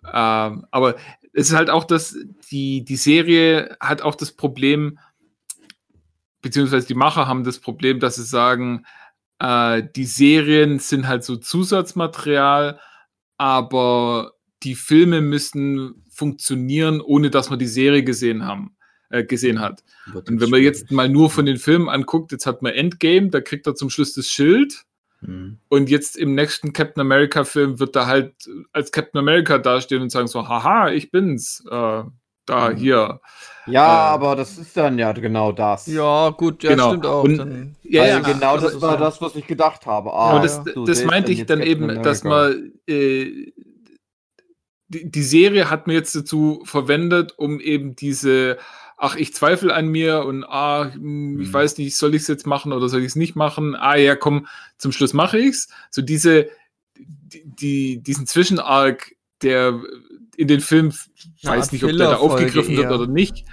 Ähm, aber es ist halt auch das, die, die Serie hat auch das Problem, beziehungsweise die Macher haben das Problem, dass sie sagen, äh, die Serien sind halt so Zusatzmaterial, aber die Filme müssen funktionieren, ohne dass man die Serie gesehen haben, äh, gesehen hat. Und wenn man jetzt mal nur von den Filmen anguckt, jetzt hat man Endgame, da kriegt er zum Schluss das Schild.
Hm.
Und jetzt im nächsten Captain America-Film wird er halt als Captain America dastehen und sagen so, haha, ich bin's, äh, da hier.
Ja,
Äh,
aber das ist dann ja genau das.
Ja, gut, ja,
Genau.
stimmt auch.
Und-
Dann,
Ja,
also
ja,
genau
aber-
das war das, was ich gedacht habe. Ah,
Aber das,
so,
das meinte ich dann eben, dass man äh, die, die Serie hat mir jetzt dazu verwendet, um eben diese, ach, ich zweifle an mir und ah, hm, ich
Mhm.
weiß nicht, soll ich es jetzt machen oder soll ich es nicht machen? Ah ja, komm, zum Schluss mache ich's. So diese, die, die, diesen Zwischenarg, der in den Film, ich
Eine
weiß nicht, ob der da aufgegriffen wird
eher.
oder nicht,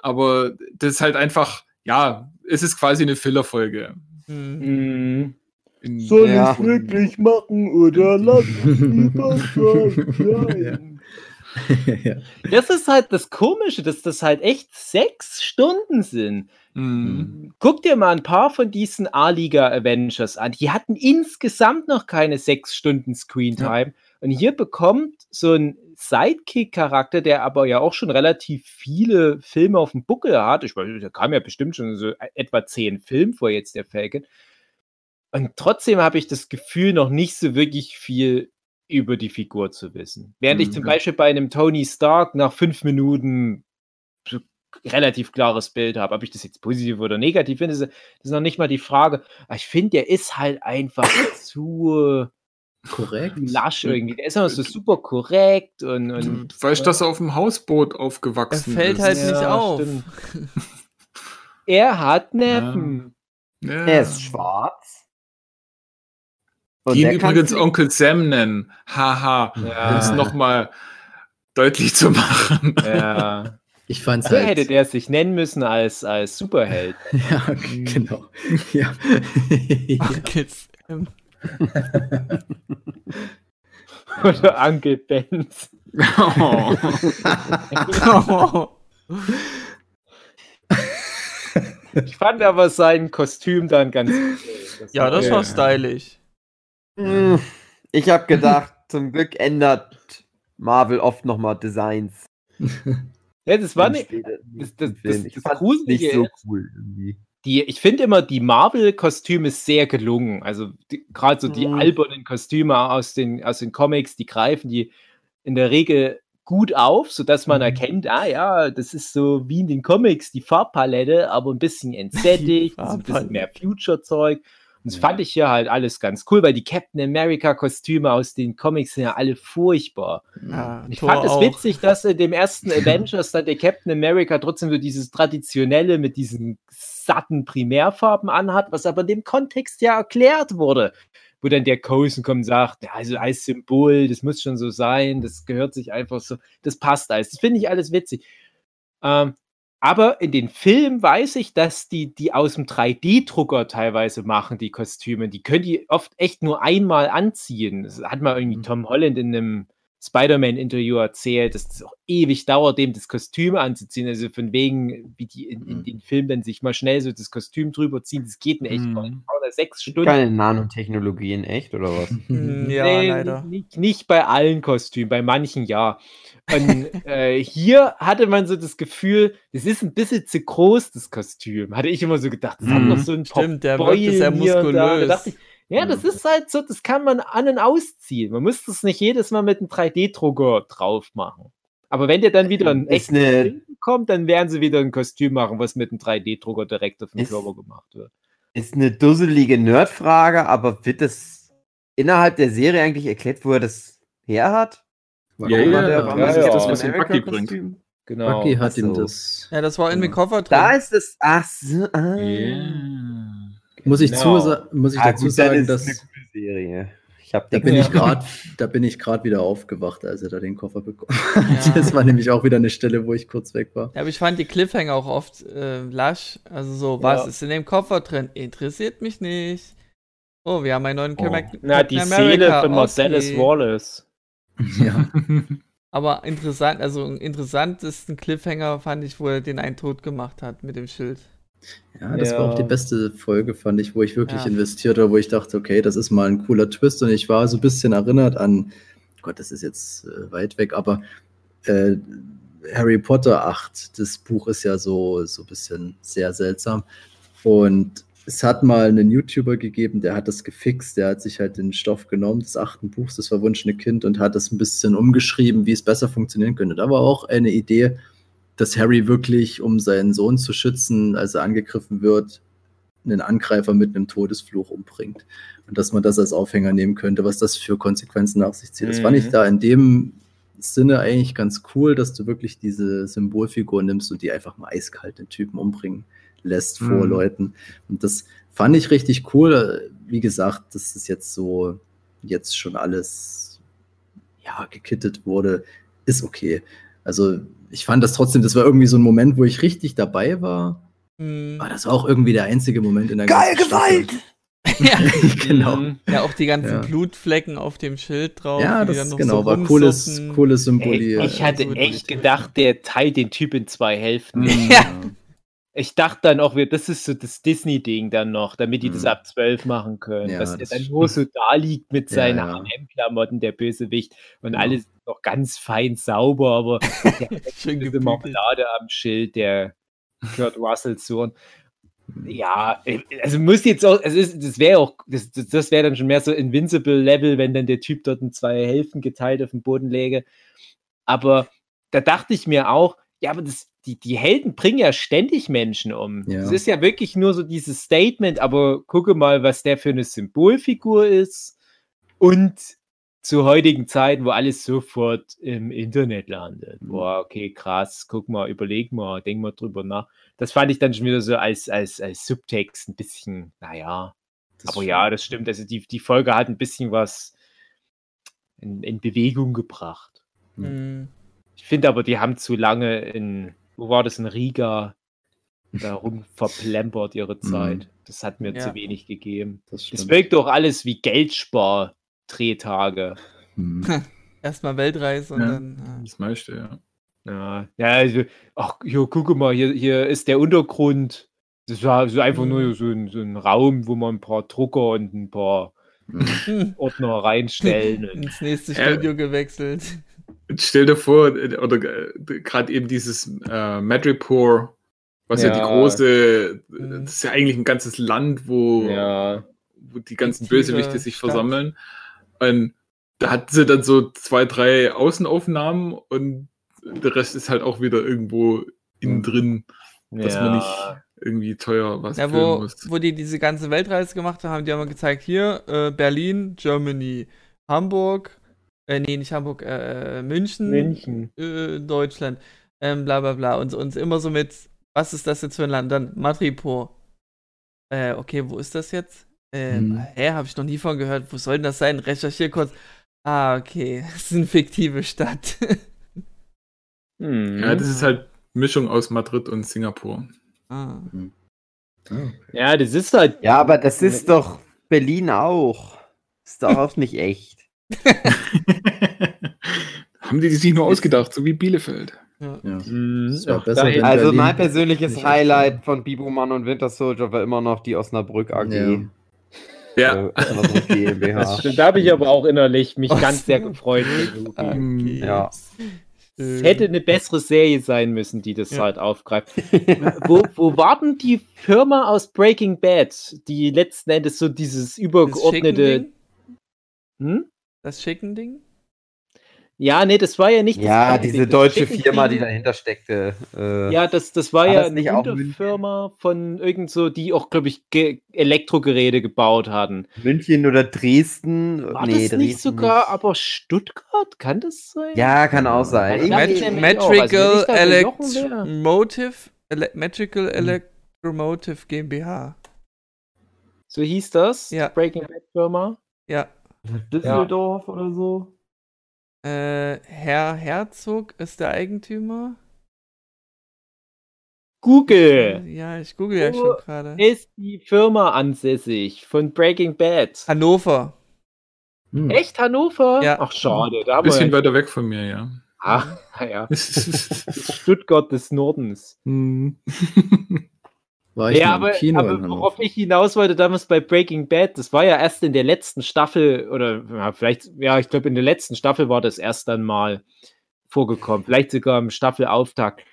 aber das ist halt einfach, ja, es ist quasi eine Fillerfolge.
hm.
Mhm.
In-
Soll Ja. ich's
wirklich machen oder *laughs* lass es lieber sein?
ja. *laughs*
Das ist halt das Komische, dass das halt echt sechs Stunden sind.
Mhm.
Guck dir mal ein paar von diesen A-Liga Avengers an. Die hatten insgesamt noch keine sechs Stunden Screentime. Und hier bekommt so ein Sidekick-Charakter, der aber ja auch schon relativ viele Filme auf dem Buckel hat. Ich weiß, da kam ja bestimmt schon so etwa zehn Filme vor jetzt, der Falcon. Und trotzdem habe ich das Gefühl, noch nicht so wirklich viel über die Figur zu wissen. Während ich
Mhm.
zum Beispiel bei einem Tony Stark nach fünf Minuten so relativ klares Bild habe. Ob ich das jetzt positiv oder negativ finde, ist, ist noch nicht mal die Frage. Aber ich finde, der ist halt einfach zu
Korrekt.
lasch irgendwie. Der ist immer so super korrekt und,
Du
und
weißt, dass er auf dem Hausboot
Er
aufgewachsen
fällt
ist.
halt nicht auf.
stimmt. *laughs* Er hat Neffen.
Ja.
Er ist schwarz. Und
Die ihn übrigens. Onkel Sam nennen. Haha.
Ja.
Um es nochmal deutlich zu machen.
Ja. *laughs*
Ich fand's
So
halt.
hätte der sich nennen müssen als, als Superheld. *laughs*
ja, genau. Ja.
Onkel Sam.
Oder Uncle Benz.
Oh.
Oh.
Ich fand aber sein Kostüm dann ganz cool.
ja, das
Ja.
war stylisch.
Hm, Ich habe gedacht, zum Glück ändert Marvel oft nochmal Designs.
Ja, das war nicht. das- das- das-
ich
das
fand es
Gruselige
nicht so cool irgendwie.
Die, ich finde immer, die Marvel-Kostüme sehr gelungen. Also gerade so die
Mhm.
albernen Kostüme aus den, aus den Comics, die greifen die in der Regel gut auf, sodass man
Mhm.
erkennt, ah ja, das ist so wie in den Comics die Farbpalette, aber ein bisschen *laughs* entsättigt, ein bisschen mehr Future-Zeug. Und das fand ich hier halt alles ganz cool, weil die Captain America-Kostüme aus den Comics sind ja alle furchtbar.
Ja,
Ich
Thor
fand es
auch.
witzig, dass in dem ersten *laughs* Avengers dann der Captain America trotzdem so dieses traditionelle mit diesen satten Primärfarben anhat, was aber in dem Kontext ja erklärt wurde. Wo dann der Coulson kommt und sagt, ja, also als Symbol, das muss schon so sein, das gehört sich einfach so, das passt alles. Das finde ich alles witzig. Ähm, aber in den Filmen weiß ich, dass die, die aus dem 3D-Drucker teilweise machen, die Kostüme. Die können die oft echt nur einmal anziehen. Das hat mal irgendwie
Mhm.
Tom Holland in einem Spider-Man-Interview erzählt, dass es auch ewig dauert, dem das Kostüm anzuziehen. Also von wegen, wie die in, in
Mhm.
den Filmen dann sich mal schnell so das Kostüm drüber ziehen, das geht in echt
Mhm.
oder sechs Stunden.
Keine Nanotechnologie in echt, oder was?
Hm, *laughs* Ja,
Nee,
leider.
Nicht, nicht bei allen Kostümen, bei manchen ja. Und *laughs* äh, hier hatte man so das Gefühl, das ist ein bisschen zu groß, das Kostüm. Hatte ich immer so gedacht. Das hat
Mhm.
noch so ein
Stimmt, der wirkte
Beulen
sehr
und da. Da
muskulös.
dachte ich, ja, das ist halt so, das kann man an- und ausziehen. Man muss das nicht jedes Mal mit einem 3D-Drucker drauf machen. Aber wenn der dann wieder ein echtes
eine,
kommt, dann werden sie wieder ein Kostüm machen, was mit einem 3D-Drucker direkt auf den
Ist-
Körper gemacht wird.
ist eine dusselige Nerdfrage, aber wird das innerhalb der Serie eigentlich erklärt, wo er das her hat?
Warum
Ja,
hat
ja,
er-
ja,
warum
ja,
ist
ja.
das,
das,
was
America
Bucky bringt.
Genau.
Bucky hat
Ach
ihm
so.
das.
Ja, das war in dem. Koffer drin.
Da ist es. Ach so. Ah.
Muss ich,
Genau.
zu, muss ich
Ah,
dazu
gut,
sagen,
ist es eine
dass
gute Serie. Ich hab
da bin ich
Ja.
gerade, da bin ich gerade wieder aufgewacht, als er da den Koffer bekommen hat.
Ja. *laughs*
Das war nämlich auch wieder eine Stelle, wo ich kurz weg war.
Ja, aber ich fand die Cliffhanger auch oft äh, lasch. Also so, was
Ja.
ist in dem Koffer drin? Interessiert mich nicht. Oh, wir haben einen neuen
Oh.
Captain
Na, die Seele von Marcellus
okay.
Wallace. *laughs*
Ja.
Aber interessant, also einen interessantesten Cliffhanger fand ich, wo er den einen tot gemacht hat mit dem Schild.
Ja, das
Ja.
war auch die beste Folge, fand ich, wo ich wirklich
Ja.
investiert habe, wo ich dachte, okay, das ist mal ein cooler Twist und ich war so ein bisschen erinnert an, Gott, das ist jetzt äh, weit weg, aber äh, Harry Potter 8, das Buch ist ja so, so ein bisschen sehr seltsam und es hat mal einen YouTuber gegeben, der hat das gefixt, der hat sich halt den Stoff genommen des achten Buchs, das verwunschene Kind und hat das ein bisschen umgeschrieben, wie es besser funktionieren könnte. Da war auch eine Idee, dass Harry wirklich, um seinen Sohn zu schützen, als er angegriffen wird, einen Angreifer mit einem Todesfluch umbringt. Und dass man das als Aufhänger nehmen könnte, was das für Konsequenzen nach sich zieht. Das fand ich
Mhm.
da in dem Sinne eigentlich ganz cool, dass du wirklich diese Symbolfigur nimmst und die einfach mal eiskalt den Typen umbringen lässt vor
Mhm.
Leuten. Und das fand ich richtig cool. Wie gesagt, das ist jetzt so, jetzt schon alles ja, gekittet wurde, ist okay. Also ich fand das trotzdem, das war irgendwie so ein Moment, wo ich richtig dabei war.
Hm.
Aber das war auch irgendwie der einzige Moment in der
Geil. Gewalt! *laughs*
ja. *laughs*
genau.
Mhm.
ja, auch die ganzen
Ja.
Blutflecken auf dem Schild drauf.
Ja, das genau,
so
war cooles, cooles
Ey,
Symbolier.
ich hatte
so
echt gedacht, der teilt den Typ in zwei Hälften.
Mhm, *laughs*
Ja.
Ich dachte dann auch, das ist so das Disney-Ding dann noch, damit die das
Mhm.
ab 12 machen können.
Ja,
dass der
das
dann nur so da liegt mit
Ja,
seinen
ja.
H&M-Klamotten, der Bösewicht, und
Genau.
alles noch ganz fein sauber, aber *laughs*
Schön
diese. Marmelade am Schild, der Kurt *laughs* Russell Sohn. Ja, äh, also muss jetzt auch, also ist, das wäre auch, das, das, das wäre dann schon mehr so Invincible-Level, wenn dann der Typ dort in zwei Hälften geteilt auf dem Boden läge. Aber da dachte ich mir auch, ja, aber das, die, die Helden bringen ja ständig Menschen um.
Ja.
Das ist ja wirklich nur so dieses Statement, aber gucke mal, was der für eine Symbolfigur ist. Und zu heutigen Zeiten, wo alles sofort im Internet landet.
Mhm.
Boah, okay, krass, guck mal, überleg mal, denk mal drüber nach. Das fand ich dann schon wieder so als, als, als Subtext ein bisschen, naja.
Das
Aber ja, das stimmt. Also die, die Folge hat ein bisschen was in, in Bewegung gebracht.
Hm.
Ich finde aber, die haben zu lange in, wo war das, in Riga, *laughs* da rum verplempert ihre Zeit. Das hat mir
Ja.
zu wenig gegeben.
Das
Das wirkt doch alles wie Geldspar-Drehtage.
Mhm.
Erstmal Weltreise und
Ja.
dann. ah.
Das meiste, ja.
Ja, ja also, ach, hier, guck mal, hier, hier ist der Untergrund. Das war so einfach
Mhm.
nur so ein, so ein Raum, wo man ein paar Drucker und ein paar
Hm.
Ordner reinstellen. *laughs*
Ins nächste
Äh,
Studio gewechselt.
Stell dir vor, oder äh, gerade eben dieses äh, Madripoor, was ja. die
Ja.
große,
Mhm.
das ist ja eigentlich ein ganzes Land, wo,
ja,
wo die ganzen
Fiktive
Bösewichte sich
Stadt.
versammeln. Und da hatten sie dann so zwei, drei Außenaufnahmen und der Rest ist halt auch wieder irgendwo innen drin, dass
ja.
man nicht irgendwie teuer was
Ja, wo,
muss.
wo die diese ganze Weltreise gemacht haben, die haben gezeigt, hier, äh, Berlin, Germany, Hamburg, äh, nee, nicht Hamburg, äh, München,
München.
Äh, Deutschland, ähm, bla bla bla. Und uns immer so mit, was ist das jetzt für ein Land? Dann Madripoor. Äh, okay, wo ist das jetzt? Ähm,
Hm.
hä, habe ich noch nie von gehört. Wo soll denn das sein? Recherchier kurz. Ah, okay. *laughs* Das ist eine fiktive Stadt.
Mhm.
Ja, das ist halt Mischung aus Madrid und Singapur.
ah.
Ah, okay.
ja, das ist halt.
Ja, aber das ist doch Berlin auch. Ist doch auch nicht echt. *laughs*
Haben die sich nur ausgedacht, so wie Bielefeld.
Ja.
Ja.
Mhm. Ach,
besser,
Also
Berlin
mein persönliches Highlight von Biboman und Winter Soldier war immer noch die Osnabrück AG.
Ja.
Ja.
Äh, Osnabrück GmbH.
Da habe ich aber auch innerlich mich
Was?
ganz sehr gefreut.
Okay.
Ja.
Es hätte eine bessere Serie sein müssen, die das
Ja.
halt aufgreift. wo, wo war denn die Firma aus Breaking Bad, die letzten Endes so dieses übergeordnete. Hm?
Das Chicken-Ding?
Ja, nee, das war ja nicht. das
Ja,
Chicken
diese
Ding. Das
deutsche
Chicken
Firma, die dahinter steckte. Äh,
Ja, das, das war
War
ja
das nicht auch
eine Firma von irgend so, die auch, glaube ich, Ge Elektrogeräte gebaut hatten.
München oder Dresden.
War
nee,
das nicht
Dresden
sogar
nicht.
aber Stuttgart? Kann das sein?
Ja, kann auch sein.
Mat.
Also,
Metrical. Electromotive Ele Metrical
Hm.
Electromotive GmbH.
So hieß das?
Ja.
Breaking Bad Firma.
Ja.
Düsseldorf oder so.
Äh, Herr Herzog ist der Eigentümer.
Google
Ja, ich google ja
Wo
schon gerade.
ist die Firma ansässig von Breaking Bad.
Hannover.
Hm.
Echt Hannover?
Ja.
Ach schade, da
bisschen weiter weg von mir, ja. *laughs*
Ach, naja. *laughs* Stuttgart des Nordens.
Hm. *laughs*
War ich
Ja, aber,
im Kino
aber worauf ich hinaus wollte damals bei Breaking Bad, das war ja erst in der letzten Staffel, oder ja, vielleicht, ja, ich glaube, in der letzten Staffel war das erst dann mal vorgekommen, vielleicht sogar im Staffelauftakt.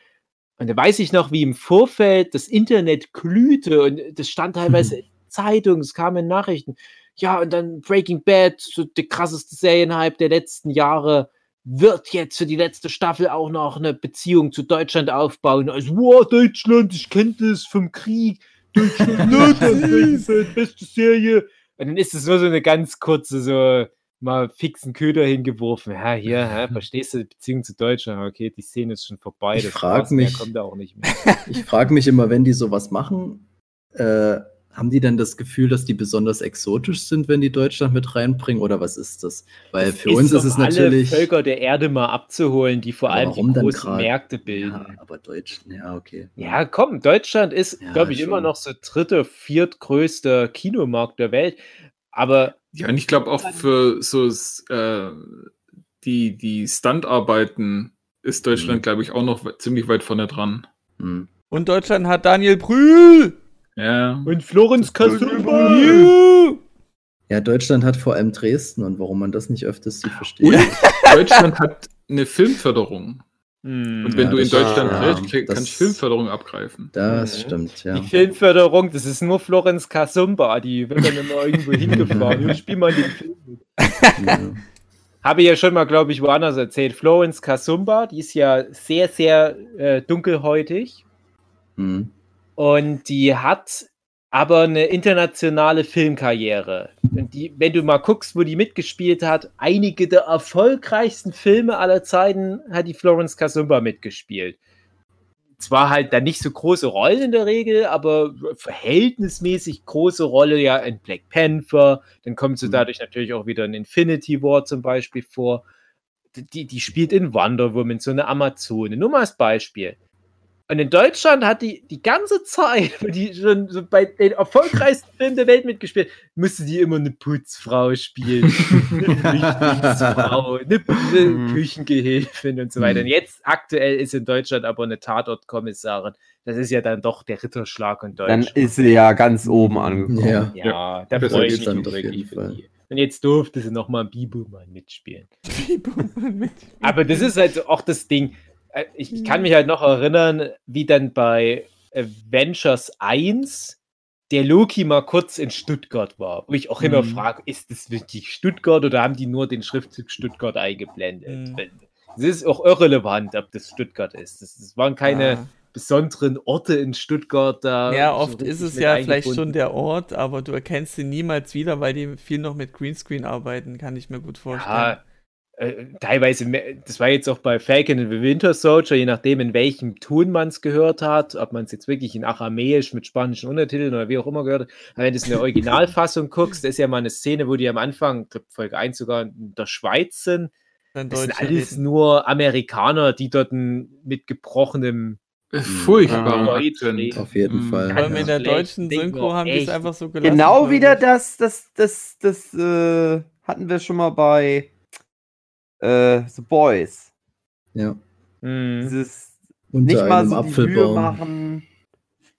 Und da weiß ich noch, wie im Vorfeld das Internet glühte und das stand teilweise *laughs* in Zeitungen, es kamen Nachrichten. Ja, und dann Breaking Bad, so der krasseste Serienhype der letzten Jahre. Wird jetzt für die letzte Staffel auch noch eine Beziehung zu Deutschland aufbauen. Also, wow, Deutschland, ich kenne das vom Krieg. Deutschland, *laughs* ne, die beste Serie. Und dann ist es nur so eine ganz kurze, so mal fixen Köder hingeworfen. Ja, hier, ja, *laughs* verstehst du, Beziehung zu Deutschland? Okay, die Szene ist schon vorbei.
Ich frage mich,
kommt auch nicht mehr. *laughs*
ich frage mich immer, wenn die sowas machen, äh, haben die denn das Gefühl, dass die besonders exotisch sind, wenn die Deutschland mit reinbringen? Oder was ist das? Weil
Das
für uns ist es
alle
natürlich.
Völker der Erde mal abzuholen, die vor allem die großen
grad?
Märkte bilden.
Ja, aber Deutsch, ja, okay.
Ja, komm, Deutschland ist,
Ja,
glaube ich,
schon.
immer noch so dritte, viertgrößter Kinomarkt der Welt. Aber
Ja, und ich glaube auch für so äh, die, die Standarbeiten ist Deutschland,
Mhm.
glaube ich, auch noch ziemlich weit vorne dran.
Hm.
Und Deutschland hat Daniel Brühl.
Ja.
und Florenz Kasumba.
Juhu.
Ja, Deutschland hat vor allem Dresden und warum man das nicht öfters sieht, verstehe ich.
Deutschland hat eine Filmförderung.
Hm.
Und wenn
Ja,
du in Deutschland
ja,
willst, krieg-
das-
kannst du Filmförderung abgreifen.
Das
Mhm.
stimmt, ja.
Die Filmförderung, das ist nur Florenz Kasumba, die wird dann immer irgendwo *laughs* hingefahren. Und spiel mal den Film mit.
ja.
Habe ich ja schon mal, glaube ich, woanders erzählt. Florence Kasumba, die ist ja sehr, sehr äh, dunkelhäutig.
Hm.
Und die hat aber eine internationale Filmkarriere. Und die, wenn du mal guckst, wo die mitgespielt hat, einige der erfolgreichsten Filme aller Zeiten hat die Florence Kasumba mitgespielt. Zwar halt dann nicht so große Rollen in der Regel, aber verhältnismäßig große Rolle ja in Black Panther. Dann kommt sie
Mhm.
dadurch natürlich auch wieder in Infinity War zum Beispiel vor. Die, die spielt in Wonder Woman, so eine Amazone. Nur mal als Beispiel. Und in Deutschland hat die die ganze Zeit, *laughs* wo die schon so bei den erfolgreichsten Filmen der Welt mitgespielt, musste die immer eine Putzfrau spielen, *laughs* eine Flüchtlingsfrau, eine, eine
Mhm.
Küchengehilfin und so weiter. Und
Mhm.
jetzt aktuell ist in Deutschland aber eine Tatortkommissarin. Das ist ja dann doch der Ritterschlag in
Dann
Deutschland.
ist sie ja ganz oben angekommen.
Ja.
ja, da
besser
freue ich mich
dann
wirklich für die. Und jetzt durfte sie nochmal ein Bibo-Mann mitspielen.
Mit-
Aber das ist halt auch das Ding. Äh, Ich, ich kann mich halt noch erinnern, wie dann bei Avengers 1 der Loki mal kurz in Stuttgart war, wo ich auch immer
Mhm.
frage, ist das wirklich Stuttgart oder haben die nur den Schriftzug Stuttgart eingeblendet?
Mhm.
Es ist auch irrelevant, ob das Stuttgart ist. Das, das waren keine
Ah.
besonderen Orte in Stuttgart da.
Ja,
so
oft ist
richtig
es ja vielleicht schon der Ort, aber du erkennst ihn niemals wieder, weil die viel noch mit Greenscreen arbeiten, kann ich mir gut vorstellen.
Ja, äh, teilweise, mehr- das war jetzt auch bei Falcon and the Winter Soldier, je nachdem, in welchem Ton man es gehört hat, ob man es jetzt wirklich in Aramäisch mit spanischen Untertiteln oder wie auch immer gehört hat. Aber wenn du es in der Originalfassung guckst, ist ja mal eine Szene, wo die am Anfang, ich glaub, Folge 1 sogar in der Schweiz sind. Das sind alles
reden.
nur Amerikaner, die dort mit gebrochenem.
Äh, Furchtbarer
Ja.
Auf jeden
Mhm.
Fall.
Vor allem
ja.
in der deutschen Synchro haben die es einfach so gelassen.
Genau wieder das, das, das, das, äh, hatten wir schon mal bei äh, The Boys.
ja.
Hm.
Dieses
Unter
nicht mal so die Mühe
Apfelbaum.
machen,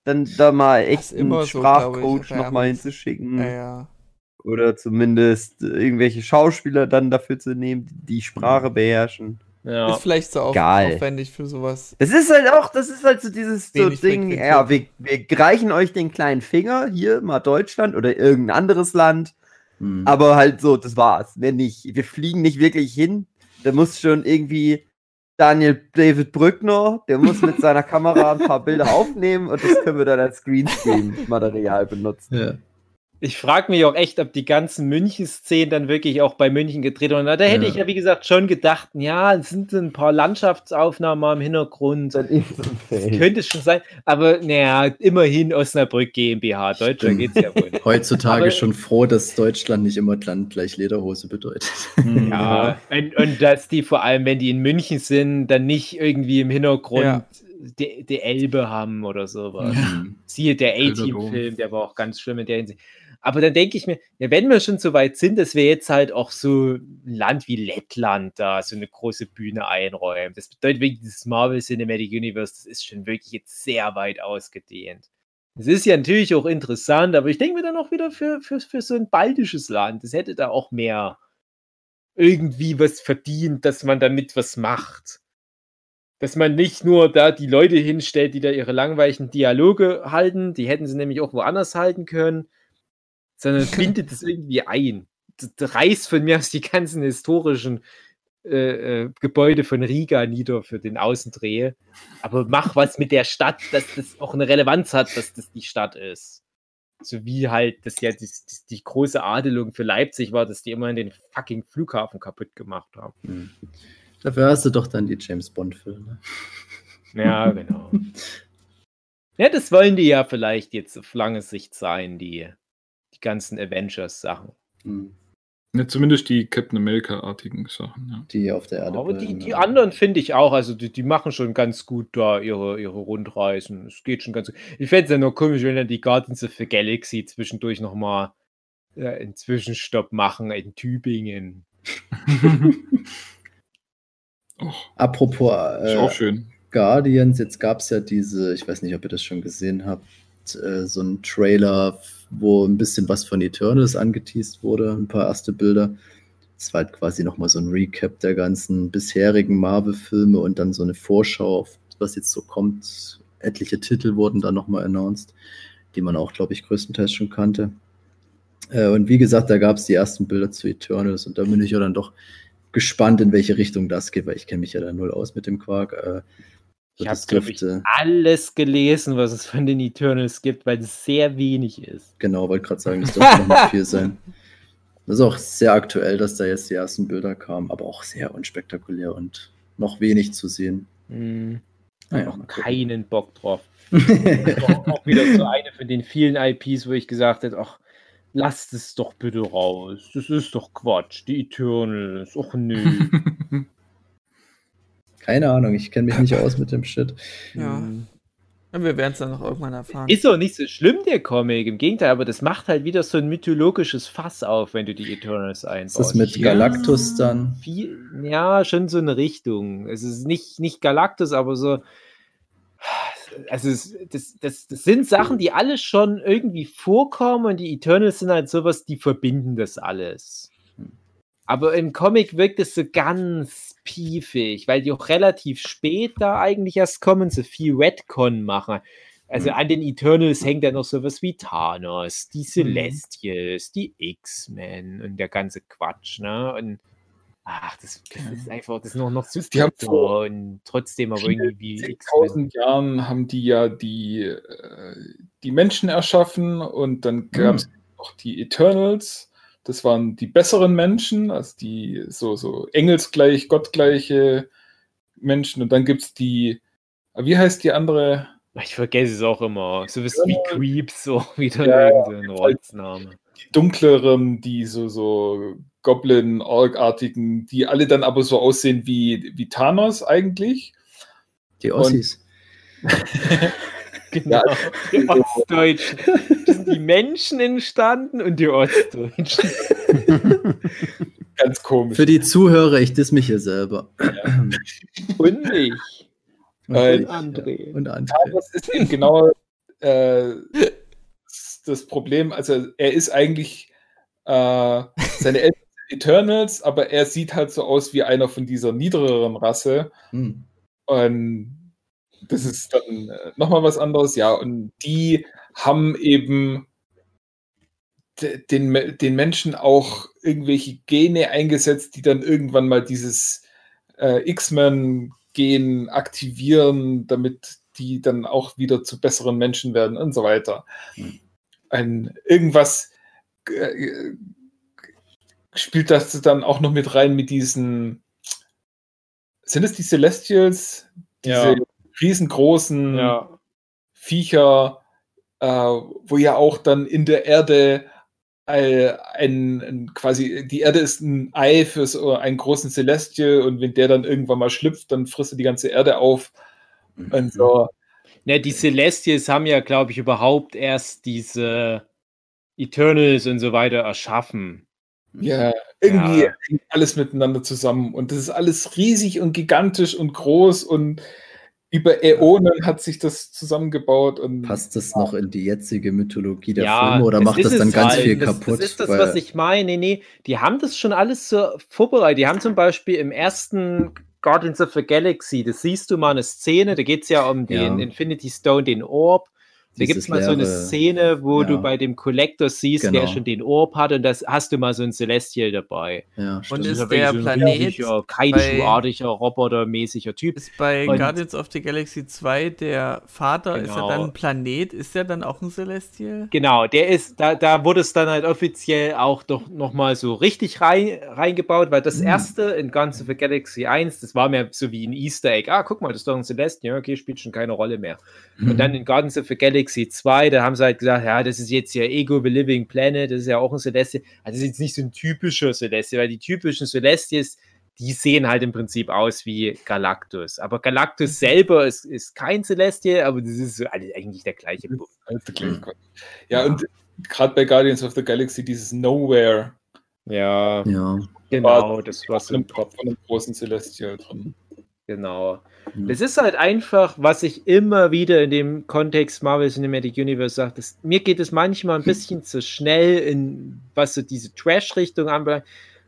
dann da mal echt einen
so,
Sprachcoach
bei
nochmal hinzuschicken.
Ja, ja.
Oder zumindest irgendwelche Schauspieler dann dafür zu nehmen, die die Sprache beherrschen.
Ja.
Ist vielleicht so
Geil.
aufwendig für sowas.
Das ist halt auch, das ist halt so dieses so Ding, ja, wir, wir reichen euch den kleinen Finger, hier mal Deutschland oder irgendein anderes Land,
Hm.
aber halt so, das war's. Wenn nicht, wir fliegen nicht wirklich hin, da muss schon irgendwie Daniel David Brückner, der muss mit seiner Kamera ein paar Bilder *laughs* aufnehmen und das können wir dann als Greenscreen-Material benutzen.
ja.
Ich frage mich auch echt, ob die ganzen München-Szenen dann wirklich auch bei München gedreht wurden. Da hätte
Ja.
ich ja, wie gesagt, schon gedacht, ja, es sind so ein paar Landschaftsaufnahmen im Hintergrund. Das könnte schon sein. Aber naja, immerhin Osnabrück GmbH. Deutscher
Stimmt.
geht's ja wohl. nicht.
Heutzutage
Aber-
schon froh, dass Deutschland nicht immer Land gleich Lederhose bedeutet.
Mhm.
Ja, und, und dass die vor allem, wenn die in München sind, dann nicht irgendwie im Hintergrund
Ja.
die, die Elbe haben oder sowas.
Hm.
Siehe der A-Team-Film, der war auch ganz schlimm in der Hinsicht. Aber dann denke ich mir, ja, wenn wir schon so weit sind, dass wir jetzt halt auch so ein Land wie Lettland da so eine große Bühne einräumen. Das bedeutet wirklich, dieses Marvel Cinematic Universe, das ist schon wirklich jetzt sehr weit ausgedehnt. Das ist ja natürlich auch interessant, aber ich denke mir dann auch wieder für, für, für so ein baltisches Land, das hätte da auch mehr irgendwie was verdient, dass man damit was macht. Dass man nicht nur da die Leute hinstellt, die da ihre langweiligen Dialoge halten, die hätten sie nämlich auch woanders halten können, sondern *laughs* bindet es irgendwie ein. Das, reißt von mir aus die ganzen historischen äh, äh, Gebäude von Riga nieder für den Außendreh. Aber mach was mit der Stadt, dass das auch eine Relevanz hat, dass das die Stadt ist. So wie halt das ja die, die, die große Adelung für Leipzig war, dass die immer den fucking Flughafen kaputt gemacht haben.
Hm. Dafür hast du doch dann die James Bond-Filme.
Ja, genau. *laughs* ja, das wollen die ja vielleicht jetzt auf lange Sicht sein, die ganzen Avengers-Sachen.
Hm.
Ja, zumindest die Captain America-artigen Sachen. Ja.
Die auf der Erde.
Aber die, die anderen finde ich auch, also die, die machen schon ganz gut da ihre, ihre Rundreisen. Es geht schon ganz gut. Ich fände es ja nur komisch, wenn dann die Guardians of the Galaxy zwischendurch nochmal äh, einen Zwischenstopp machen in Tübingen. *laughs*
Och,
Apropos
ist
äh,
auch schön.
Guardians, jetzt gab es ja diese, ich weiß nicht, ob ihr das schon gesehen habt, äh, so ein Trailer, wo ein bisschen was von Eternals angeteased wurde, ein paar erste Bilder. Es war halt quasi nochmal so ein Recap der ganzen bisherigen Marvel-Filme und dann so eine Vorschau auf was jetzt so kommt. Etliche Titel wurden dann nochmal announced, die man auch, glaube ich, größtenteils schon kannte. Äh, und wie gesagt, da gab es die ersten Bilder zu Eternals und da bin ich ja dann doch gespannt, in welche Richtung das geht, weil ich kenne mich ja da null aus mit dem Quark. Äh,
Ich habe, glaube ich, alles gelesen, was es von den Eternals gibt, weil es sehr wenig ist.
Genau, wollte gerade sagen, das dürfte noch viel *laughs* sein. Das ist auch sehr aktuell, dass da jetzt die ersten Bilder kamen, aber auch sehr unspektakulär und noch wenig zu sehen.
Hm,
Naja, gucken.
keinen Bock drauf. *laughs* auch, auch wieder so eine von den vielen IPs, wo ich gesagt hätte, ach, lasst es doch bitte raus. Das ist doch Quatsch. Die Eternals. Och nö. *laughs*
Keine Ahnung, ich kenne mich nicht aus mit dem Shit.
Ja. Ja, Wir werden es dann noch irgendwann erfahren.
Ist doch nicht so schlimm, der Comic. Im Gegenteil, aber das macht halt wieder so ein mythologisches Fass auf, wenn du die Eternals
Ist
einbaust.
das mit
Ja.
Galactus dann?
Viel, ja, schon so eine Richtung. Es ist nicht, nicht Galactus, aber so. Also, es, das, das, das sind Sachen, die alle schon irgendwie vorkommen und die Eternals sind halt sowas, die verbinden das alles. Aber im Comic wirkt es so ganz piefig, weil die auch relativ spät da eigentlich erst kommen, so viel Redcon machen. Also an den Eternals hängt ja noch sowas wie Thanos, die Celestials, die X-Men und der ganze Quatsch, ne? Und ach, das, das ist einfach, das ist noch, noch so
Die haben vor
und trotzdem aber irgendwie wie X-Men.
10.000 Jahren haben die ja die, äh, die Menschen erschaffen und dann gab es noch die Eternals. Das waren die besseren Menschen, also die so, so engelsgleich, gottgleiche Menschen. Und dann gibt es die, wie heißt die andere?
Ich vergesse es auch immer. So was wie Creeps, so *laughs* wieder
Ja,
irgendein Rolzname.
Die dunkleren, die so, so Goblin, Org-artigen, die alle dann aber so aussehen wie, wie Thanos eigentlich.
Die Ossis. *laughs* *laughs*
Genau. Die Ostdeutschen. Das sind die Menschen entstanden und die Ostdeutschen. *laughs*
Ganz komisch.
Für die Zuhörer, ich diss mich hier selber.
Und ich.
Äh,
Und André.
Und André.
Das ist eben genau äh, das- Problem. Also er ist eigentlich äh, seine Eltern sind Eternals, aber er sieht halt so aus wie einer von dieser niedrigeren Rasse.
Hm.
Und das ist dann äh, nochmal was anderes. Ja, und die haben eben de- den, den Menschen auch irgendwelche Gene eingesetzt, die dann irgendwann mal dieses äh, X-Men-Gen aktivieren, damit die dann auch wieder zu besseren Menschen werden und so weiter. Ein, irgendwas äh, spielt das dann auch noch mit rein mit diesen. Sind es die Celestials? Diese
Ja.
Riesengroßen
Ja.
Viecher, äh, wo ja auch dann in der Erde äh, ein, ein quasi, die Erde ist ein Ei für so einen großen Celestial und wenn der dann irgendwann mal schlüpft, dann frisst er die ganze Erde auf und so.
Ne, die Celestials haben ja, glaube ich, überhaupt erst diese Eternals und so weiter erschaffen.
Ja, irgendwie
Ja.
hängt alles miteinander zusammen und das ist alles riesig und gigantisch und groß und über Äonen hat sich das zusammengebaut und
Passt das noch in die jetzige Mythologie der
Ja,
Filme oder
das
macht das dann ganz
halt.
viel
das,
kaputt?
Das ist das,
Weil-
was ich meine. Nee, nee, die haben das schon alles so vorbereitet. Die haben zum Beispiel im ersten Guardians of the Galaxy, das siehst du mal eine Szene, da geht es ja um den
Ja.
Infinity Stone, den Orb, Da gibt es mal so eine Szene, wo ja. du bei dem Collector siehst, genau. der schon den Orb hat und das hast du mal so ein Celestial dabei.
Ja, und ist, ist der so Planet
kein schuhartiger, robotermäßiger Typ.
Ist bei und Guardians of the Galaxy 2 der Vater, genau. ist er dann ein Planet? Ist der dann auch ein Celestial?
Genau, der ist, da, da wurde es dann halt offiziell auch doch nochmal so richtig rein, reingebaut, weil das mhm. erste in Guardians of the Galaxy 1, das war mir so wie ein Easter Egg. Ah, guck mal, das ist doch ein Celestial, okay, spielt schon keine Rolle mehr. Mhm. Und dann in Guardians of the Galaxy Galaxy 2, da haben sie halt gesagt, ja, das ist jetzt ja Ego the Living Planet, das ist ja auch ein Celestial. Also das ist jetzt nicht so ein typischer Celestial, weil die typischen Celestials, die sehen halt im Prinzip aus wie Galactus. Aber Galactus mhm. selber ist, ist kein Celestial, aber das ist so eigentlich der gleiche Punkt.
Ja, und gerade bei Guardians of the Galaxy dieses Nowhere.
Ja,
ja.
genau, das
war so ein Kopf von einem großen Celestial drin.
Genau. Mhm. Es ist halt einfach, was ich immer wieder in dem Kontext Marvel Cinematic Universe sage, mir geht es manchmal ein bisschen zu schnell, in was so diese Trash-Richtung anbelangt.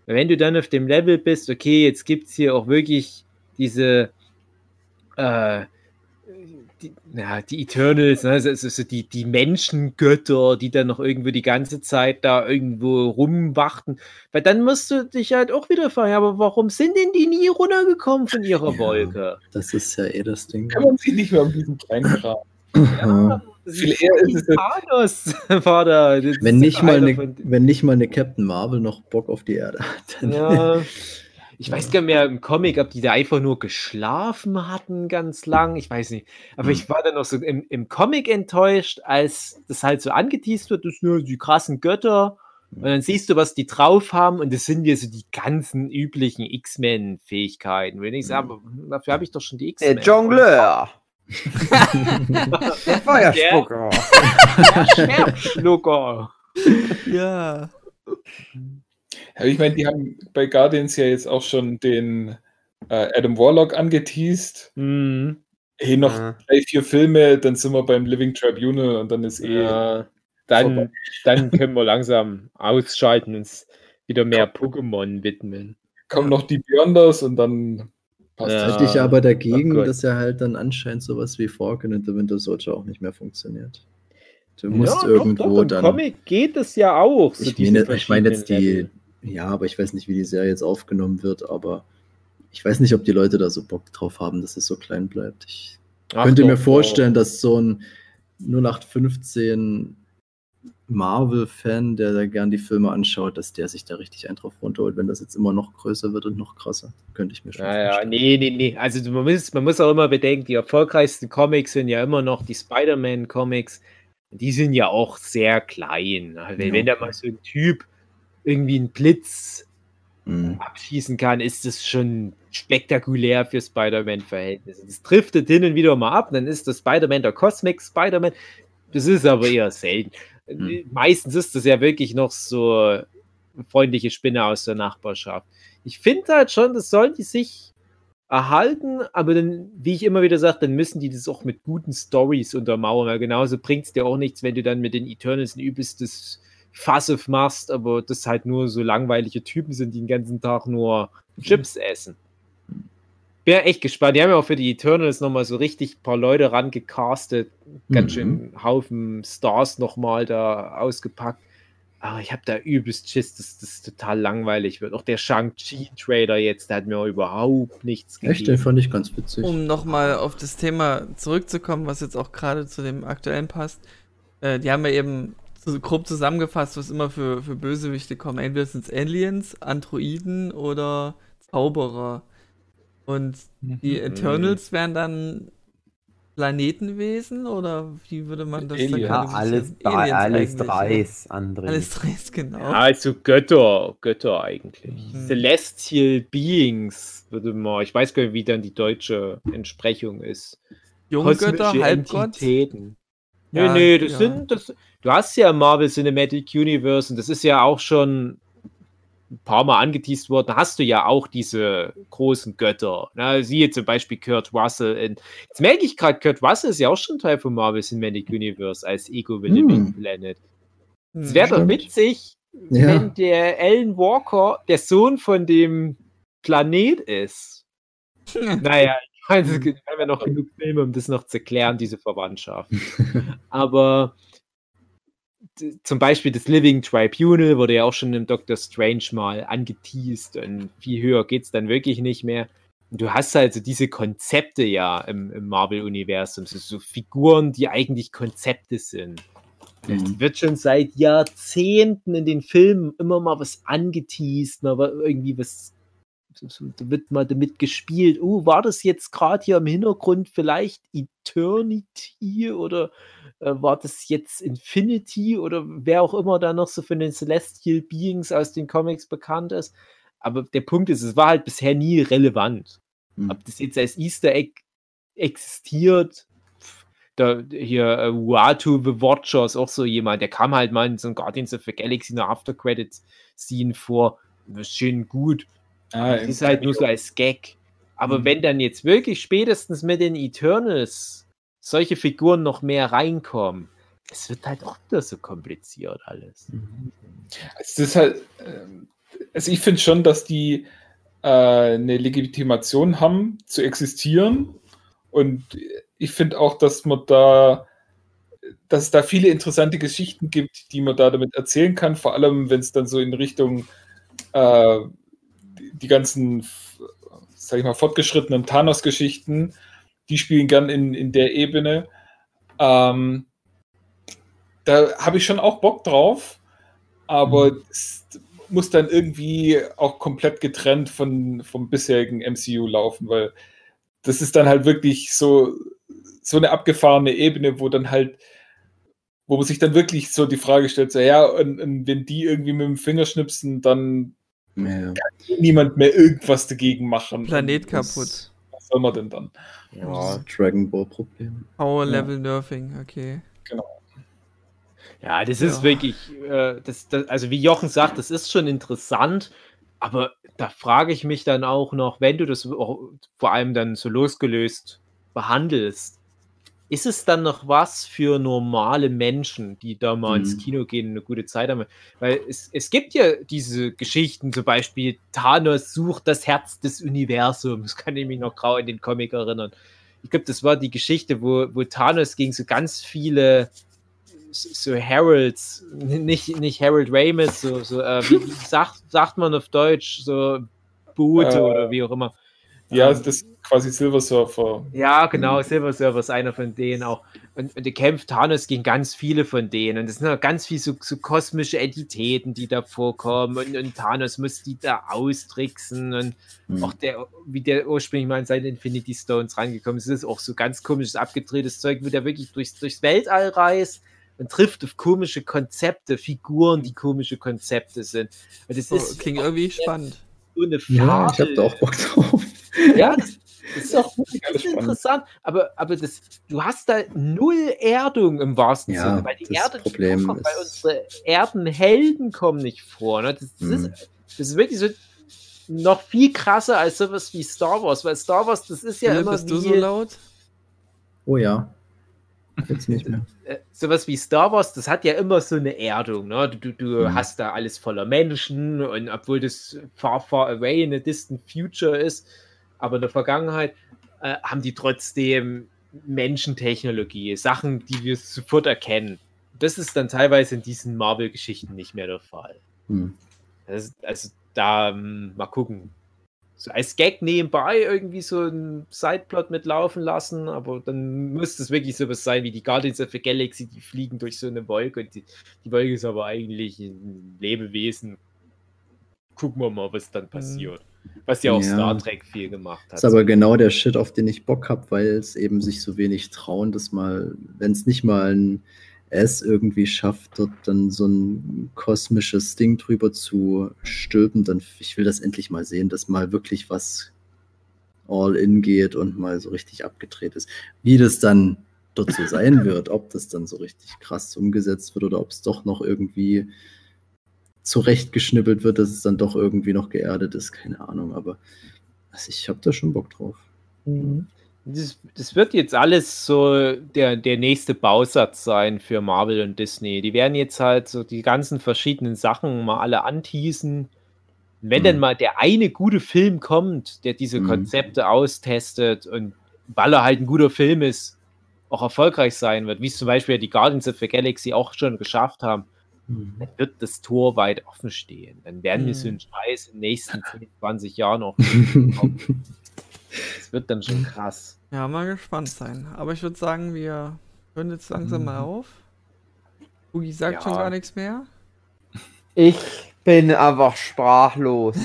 Wenn du dann auf dem Level bist, okay, jetzt gibt es hier auch wirklich diese äh, die, ja, die Eternals, ne, also, also die, die Menschengötter, die dann noch irgendwo die ganze Zeit da irgendwo rumwachten. Weil dann musst du dich halt auch wieder fragen, aber warum sind denn die nie runtergekommen von ihrer ja, Wolke?
Das ist ja eh das Ding.
Kann man sich nicht mehr um diesen kleinen Kram. *clears throat*
Ja, viel eher ist es Thanos. *laughs*
Wenn nicht, mal eine, wenn nicht mal eine Captain Marvel noch Bock auf die Erde hat.
Ja. *laughs* Ich weiß gar nicht mehr im Comic, ob die da einfach nur geschlafen hatten ganz lang. Ich weiß nicht. Aber hm. ich war dann noch so im, im Comic enttäuscht, als das halt so angeteased wird, das sind nur die krassen Götter. Und dann siehst du, was die drauf haben, und das sind ja so die ganzen üblichen X-Men-Fähigkeiten. Wenn ich sage, hm. dafür habe ich doch schon die
X-Men. *laughs* Der Jongleur. der Feuerspucker.
Der, der Schwertschlucker.
Ja. *laughs*
Ich meine, die haben bei Guardians ja jetzt auch schon den äh, Adam Warlock angeteased.
Mhm.
Hey, noch ja. drei, vier Filme, dann sind wir beim Living Tribunal und dann ist eh. Ja,
dann, dann können wir langsam ausschalten und uns wieder mehr Pokémon widmen.
Kommen noch die Beyonders und dann
passt ja. Hätte ich aber dagegen, oh dass ja halt dann anscheinend sowas wie Falcon and the Winter Soldier auch nicht mehr funktioniert. Du musst ja, irgendwo doch, doch. Im dann.
Comic geht es ja auch.
So ich meine, ich meine jetzt die, ja, aber ich weiß nicht, wie die Serie jetzt aufgenommen wird, aber ich weiß nicht, ob die Leute da so Bock drauf haben, dass es so klein bleibt. Ich Ach könnte doch, mir vorstellen, doch. dass so ein 0815 Marvel-Fan, der da gern die Filme anschaut, dass der sich da richtig einen drauf runterholt, wenn das jetzt immer noch größer wird und noch krasser. Könnte ich mir schon
ja, vorstellen. Ja, nee, nee, nee. Also man muss, man muss auch immer bedenken, die erfolgreichsten Comics sind ja immer noch die Spider-Man-Comics. Die sind ja auch sehr klein. Also wenn, ja. wenn da mal so ein Typ irgendwie einen Blitz mhm. abschießen kann, ist das schon spektakulär für Spider-Man-Verhältnisse. Das driftet hin und wieder mal ab, dann ist das Spider-Man der Cosmic Spider-Man. Das ist aber eher selten. Mhm. Meistens ist das ja wirklich noch so freundliche Spinne aus der Nachbarschaft. Ich finde halt schon, das sollen die sich erhalten, aber dann, wie ich immer wieder sage, dann müssen die das auch mit guten Stories untermauern, weil genauso bringt es dir auch nichts, wenn du dann mit den Eternals ein übelstes Fassiv machst, aber das halt nur so langweilige Typen sind, die den ganzen Tag nur Chips essen. Bin ja echt gespannt. Die haben ja auch für die Eternals nochmal so richtig ein paar Leute rangecastet. Ganz mhm. schön Haufen Stars nochmal da ausgepackt. Aber ich habe da übelst Schiss, dass das total langweilig wird. Auch der Shang-Chi-Trailer jetzt, der hat mir überhaupt nichts
gegeben. Echt, den fand ich ganz witzig.
Um nochmal auf das Thema zurückzukommen, was jetzt auch gerade zu dem aktuellen passt. Äh, die haben ja eben so grob zusammengefasst, was immer für, für Bösewichte kommen. Entweder sind es Aliens, Androiden oder Zauberer. Und die mhm. Eternals wären dann Planetenwesen oder wie würde man das
Alien. Ja, alles, alles dreis, André.
Alles dreis, genau. Ja,
also Götter, Götter eigentlich. Mhm. Celestial Beings, würde man, ich weiß gar nicht, wie dann die deutsche Entsprechung ist.
Junggötter, Halbgott?
Entitäten. Nee, ja, nee, das ja. sind, das, du hast ja Marvel Cinematic Universe und das ist ja auch schon ein paar Mal angeteased worden, hast du ja auch diese großen Götter. Ne? Siehe zum Beispiel Kurt Russell. In, jetzt merke ich gerade, Kurt Russell ist ja auch schon Teil von Marvel Cinematic Universe als Ego the Living hm. Planet. Es wäre doch witzig, ja. wenn der Alan Walker der Sohn von dem Planet ist. *laughs* naja, Also, wir haben ja noch genug Filme, um das noch zu erklären, diese Verwandtschaft. *laughs* Aber zum Beispiel das Living Tribunal wurde ja auch schon im Doctor Strange mal angeteased und viel höher geht es dann wirklich nicht mehr. Und du hast also diese Konzepte ja im, im Marvel-Universum, so, so, Figuren, die eigentlich Konzepte sind. Mhm. Es wird schon seit Jahrzehnten in den Filmen immer mal was angeteased, mal irgendwie was, da wird mal damit gespielt. Oh, war das jetzt gerade hier im Hintergrund vielleicht Eternity oder äh, war das jetzt Infinity oder wer auch immer da noch so für den Celestial Beings aus den Comics bekannt ist. Aber der Punkt ist, es war halt bisher nie relevant. Mhm. Ob das jetzt als Easter Egg existiert, da hier äh, Uatu the Watcher ist auch so jemand, der kam halt mal in so ein Guardians of the Galaxy eine After Credits Scene vor. Das ist schön gut. Ah, das ist halt nur so als Gag. Aber mhm. wenn dann jetzt wirklich spätestens mit den Eternals solche Figuren noch mehr reinkommen, es wird halt auch wieder so kompliziert alles.
Mhm. Es ist halt, also ich finde schon, dass die äh, eine Legitimation haben zu existieren und ich finde auch, dass man da dass es da viele interessante Geschichten gibt, die man da damit erzählen kann, vor allem wenn es dann so in Richtung äh, die ganzen, sag ich mal, fortgeschrittenen Thanos-Geschichten die spielen gern in, in der Ebene. Ähm, da habe ich schon auch Bock drauf, aber mhm. es muss dann irgendwie auch komplett getrennt von, vom bisherigen MCU laufen, weil das ist dann halt wirklich so, so eine abgefahrene Ebene, wo dann halt, wo man sich dann wirklich so die Frage stellt, so, ja, und, und wenn die irgendwie mit dem Finger schnipsen, dann ja. kann niemand mehr irgendwas dagegen machen.
Planet kaputt
soll man denn dann?
Ja, Dragon Ball Problem.
Power Level ja. Nerfing, okay. Genau.
Ja, das ist ja. wirklich, äh, das, das, also wie Jochen sagt, das ist schon interessant, aber da frage ich mich dann auch noch, wenn du das vor allem dann so losgelöst behandelst, ist es dann noch was für normale Menschen, die da mal mhm. ins Kino gehen und eine gute Zeit haben? Weil es, es gibt ja diese Geschichten, zum Beispiel Thanos sucht das Herz des Universums, *laughs* kann ich mich noch grau in den Comic erinnern. Ich glaube, das war die Geschichte, wo, wo Thanos gegen so ganz viele so Heralds, nicht, nicht Harold Ramis, so, so äh, wie, wie *laughs* sagt, sagt man auf Deutsch, so Boote äh, oder wie auch immer.
Ja, ähm, das quasi Silver Surfer.
Ja, genau, Silver Surfer ist einer von denen auch. Und, und der kämpft Thanos gegen ganz viele von denen. Und das sind ganz viele so, so kosmische Entitäten, die da vorkommen. Und, und Thanos muss die da austricksen. Und mhm. auch der, wie der ursprünglich mal in seine Infinity Stones rangekommen ist, ist auch so ganz komisches, abgedrehtes Zeug, wo der wirklich durchs, durchs Weltall reist und trifft auf komische Konzepte, Figuren, die komische Konzepte sind.
Und das oh, ist klingt irgendwie spannend.
So eine ja, ich habe da auch Bock drauf.
Ja, das, *laughs* das ist auch das ist interessant, aber, aber das, du hast da null Erdung im wahrsten ja, Sinne, weil die Erde
Problem
vorkommt, weil unsere Erdenhelden kommen nicht vor. Ne? Das, das, mhm. ist, das ist wirklich so noch viel krasser als sowas wie Star Wars, weil Star Wars, das ist ja, ja immer.
Bist du so laut?
Oh ja. Jetzt nicht mehr. *laughs*
Äh, sowas wie Star Wars, das hat ja immer so eine Erdung. Ne? Du, du mhm. hast da alles voller Menschen und obwohl das far, far away in a distant future ist, aber in der Vergangenheit äh, haben die trotzdem Menschentechnologie, Sachen, die wir sofort erkennen. Das ist dann teilweise in diesen Marvel-Geschichten nicht mehr der Fall. Hm. Das, also da ähm, mal gucken. So als Gag nebenbei irgendwie so ein Sideplot mitlaufen lassen, aber dann müsste es wirklich sowas sein wie die Guardians of the Galaxy, die fliegen durch so eine Wolke und die, die Wolke ist aber eigentlich ein Lebewesen. Gucken wir mal, was dann hm. Was ja auch ja. Star Trek viel gemacht hat.
Das ist aber genau der Shit, auf den ich Bock habe, weil es eben sich so wenig trauen, dass mal, wenn es nicht mal ein S irgendwie schafft, dort dann so ein kosmisches Ding drüber zu stülpen, dann ich will das endlich mal sehen, dass mal wirklich was all in geht und mal so richtig abgedreht ist. Wie das dann dort so sein *laughs* wird, ob das dann so richtig krass umgesetzt wird oder ob es doch noch irgendwie zurechtgeschnippelt wird, dass es dann doch irgendwie noch geerdet ist, keine Ahnung, aber also ich habe da schon Bock drauf.
Mhm. Das, das, wird jetzt alles so der, der nächste Bausatz sein für Marvel und Disney. Die werden jetzt halt so die ganzen verschiedenen Sachen mal alle anteasen Wenn dann mal der eine gute Film kommt, der diese
Mhm.
Konzepte austestet und weil er halt ein guter Film ist, auch erfolgreich sein wird, wie es zum Beispiel die Guardians of the Galaxy auch schon geschafft haben, dann wird das Tor weit offen stehen. Dann werden wir so einen Scheiß in den nächsten 10, 20 Jahren auch. *laughs* Das wird dann schon krass.
Ja, mal gespannt sein. Aber ich würde sagen, wir hören jetzt langsam mal auf. Hugi sagt
Ja.
schon gar nichts mehr.
Ich bin einfach sprachlos.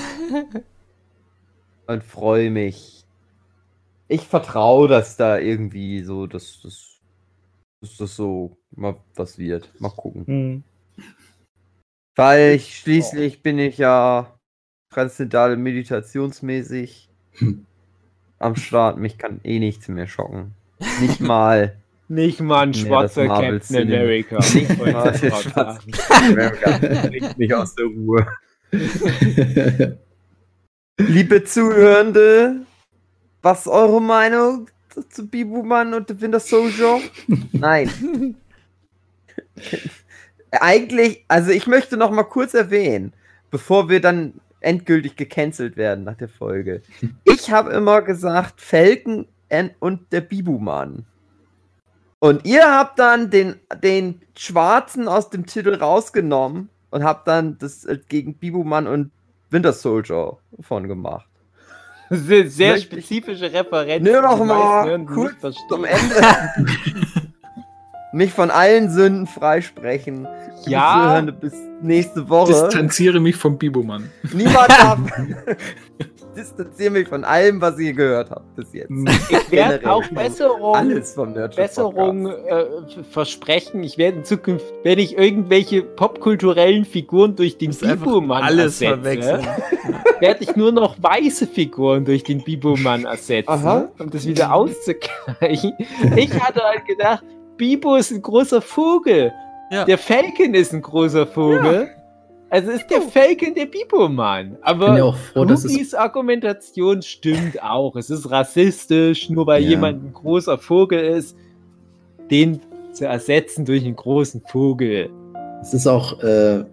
*laughs* und freue mich. Ich vertraue, dass da irgendwie so, dass das, dass das so mal was wird. Mal gucken.
Hm.
Weil ich, schließlich bin ich ja transzendentale meditationsmäßig
Hm.
am Start. Mich kann eh nichts mehr schocken. Nicht mal. *laughs*
Nicht mal ein schwarzer
Marvel
Captain. America.
Nicht mal der schwarze. America bringt mich aus der Ruhe. *laughs* Liebe Zuhörende, was ist eure Meinung zu Bibuman und The Winter Soldier? Nein. *laughs* Eigentlich, also ich möchte noch mal kurz erwähnen, bevor wir dann endgültig gecancelt werden nach der Folge. *laughs* Ich habe immer gesagt, Falcon und der Bibuman. Und ihr habt dann den, den Schwarzen aus dem Titel rausgenommen und habt dann das äh, gegen Bibuman und Winter Soldier von gemacht.
Sehr, sehr spezifische Referenz.
Nur noch
die
mal
meisten hören
kurz. Zum Ende. *laughs* Mich von allen Sünden freisprechen.
Ja.
Bis nächste Woche.
Distanziere mich vom Bibomann.
Niemand *laughs* darf. *laughs* Distanziere mich von allem, was ihr gehört habt bis jetzt.
Ich werde auch Besserung,
Alles vom
Besserung äh, versprechen. Ich werde in Zukunft, wenn ich irgendwelche popkulturellen Figuren durch den Bibo-Mann
alles
ersetze,
verwechseln. *laughs*
werde ich nur noch weiße Figuren durch den Bibo-Mann ersetzen,
Aha.
um das wieder auszugleichen. Ich hatte halt gedacht, Bibo ist ein großer Vogel.
Ja.
Der Falcon ist ein großer Vogel. Also ist der Falcon der Bibo-Mann. Aber
ja froh,
Rubis Argumentation stimmt auch. Es ist rassistisch, nur weil
Ja.
jemand ein großer Vogel ist, den zu ersetzen durch einen großen Vogel.
Es ist auch äh,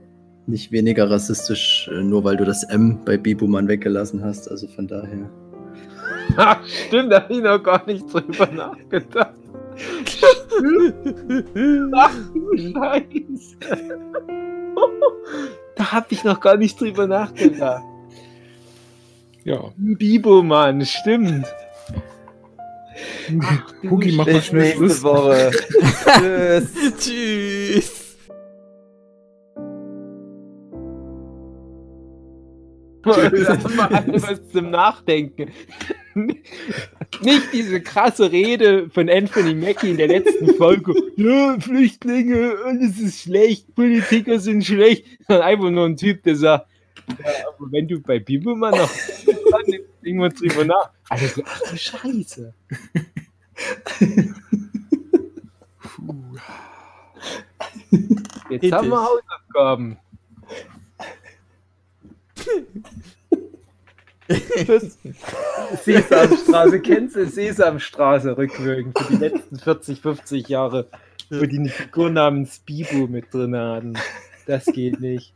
nicht weniger rassistisch, äh, nur weil du das M bei Bibuman weggelassen hast. Also von daher.
Ach, *laughs* stimmt, da habe ich noch gar nicht drüber *laughs* nachgedacht. Ach du Scheiße. Da habe ich noch gar nicht drüber nachgedacht.
Ja.
Bibo, Mann, stimmt.
Hugi, mach mal schnell Schluss.
Woche. *laughs* Tschüss.
Tschüss.
Da haben wir alle was zum Nachdenken. Nicht diese krasse Rede von Anthony Mackie in der letzten Folge. *laughs* Ja, Flüchtlinge, alles ist schlecht, Politiker sind schlecht. Sondern einfach nur ein Typ, der sagt, ja, aber wenn du bei Bibelmann noch *laughs* wir drüber nach. Alter, so, ach du Scheiße. Jetzt haben wir Hausaufgaben. *laughs*
Tschüss.
Sesamstraße, kennst du Sesamstraße rückwirkend für die letzten 40, 50 Jahre, wo die eine Figur namens Bibu mit drin hatten. Das geht nicht.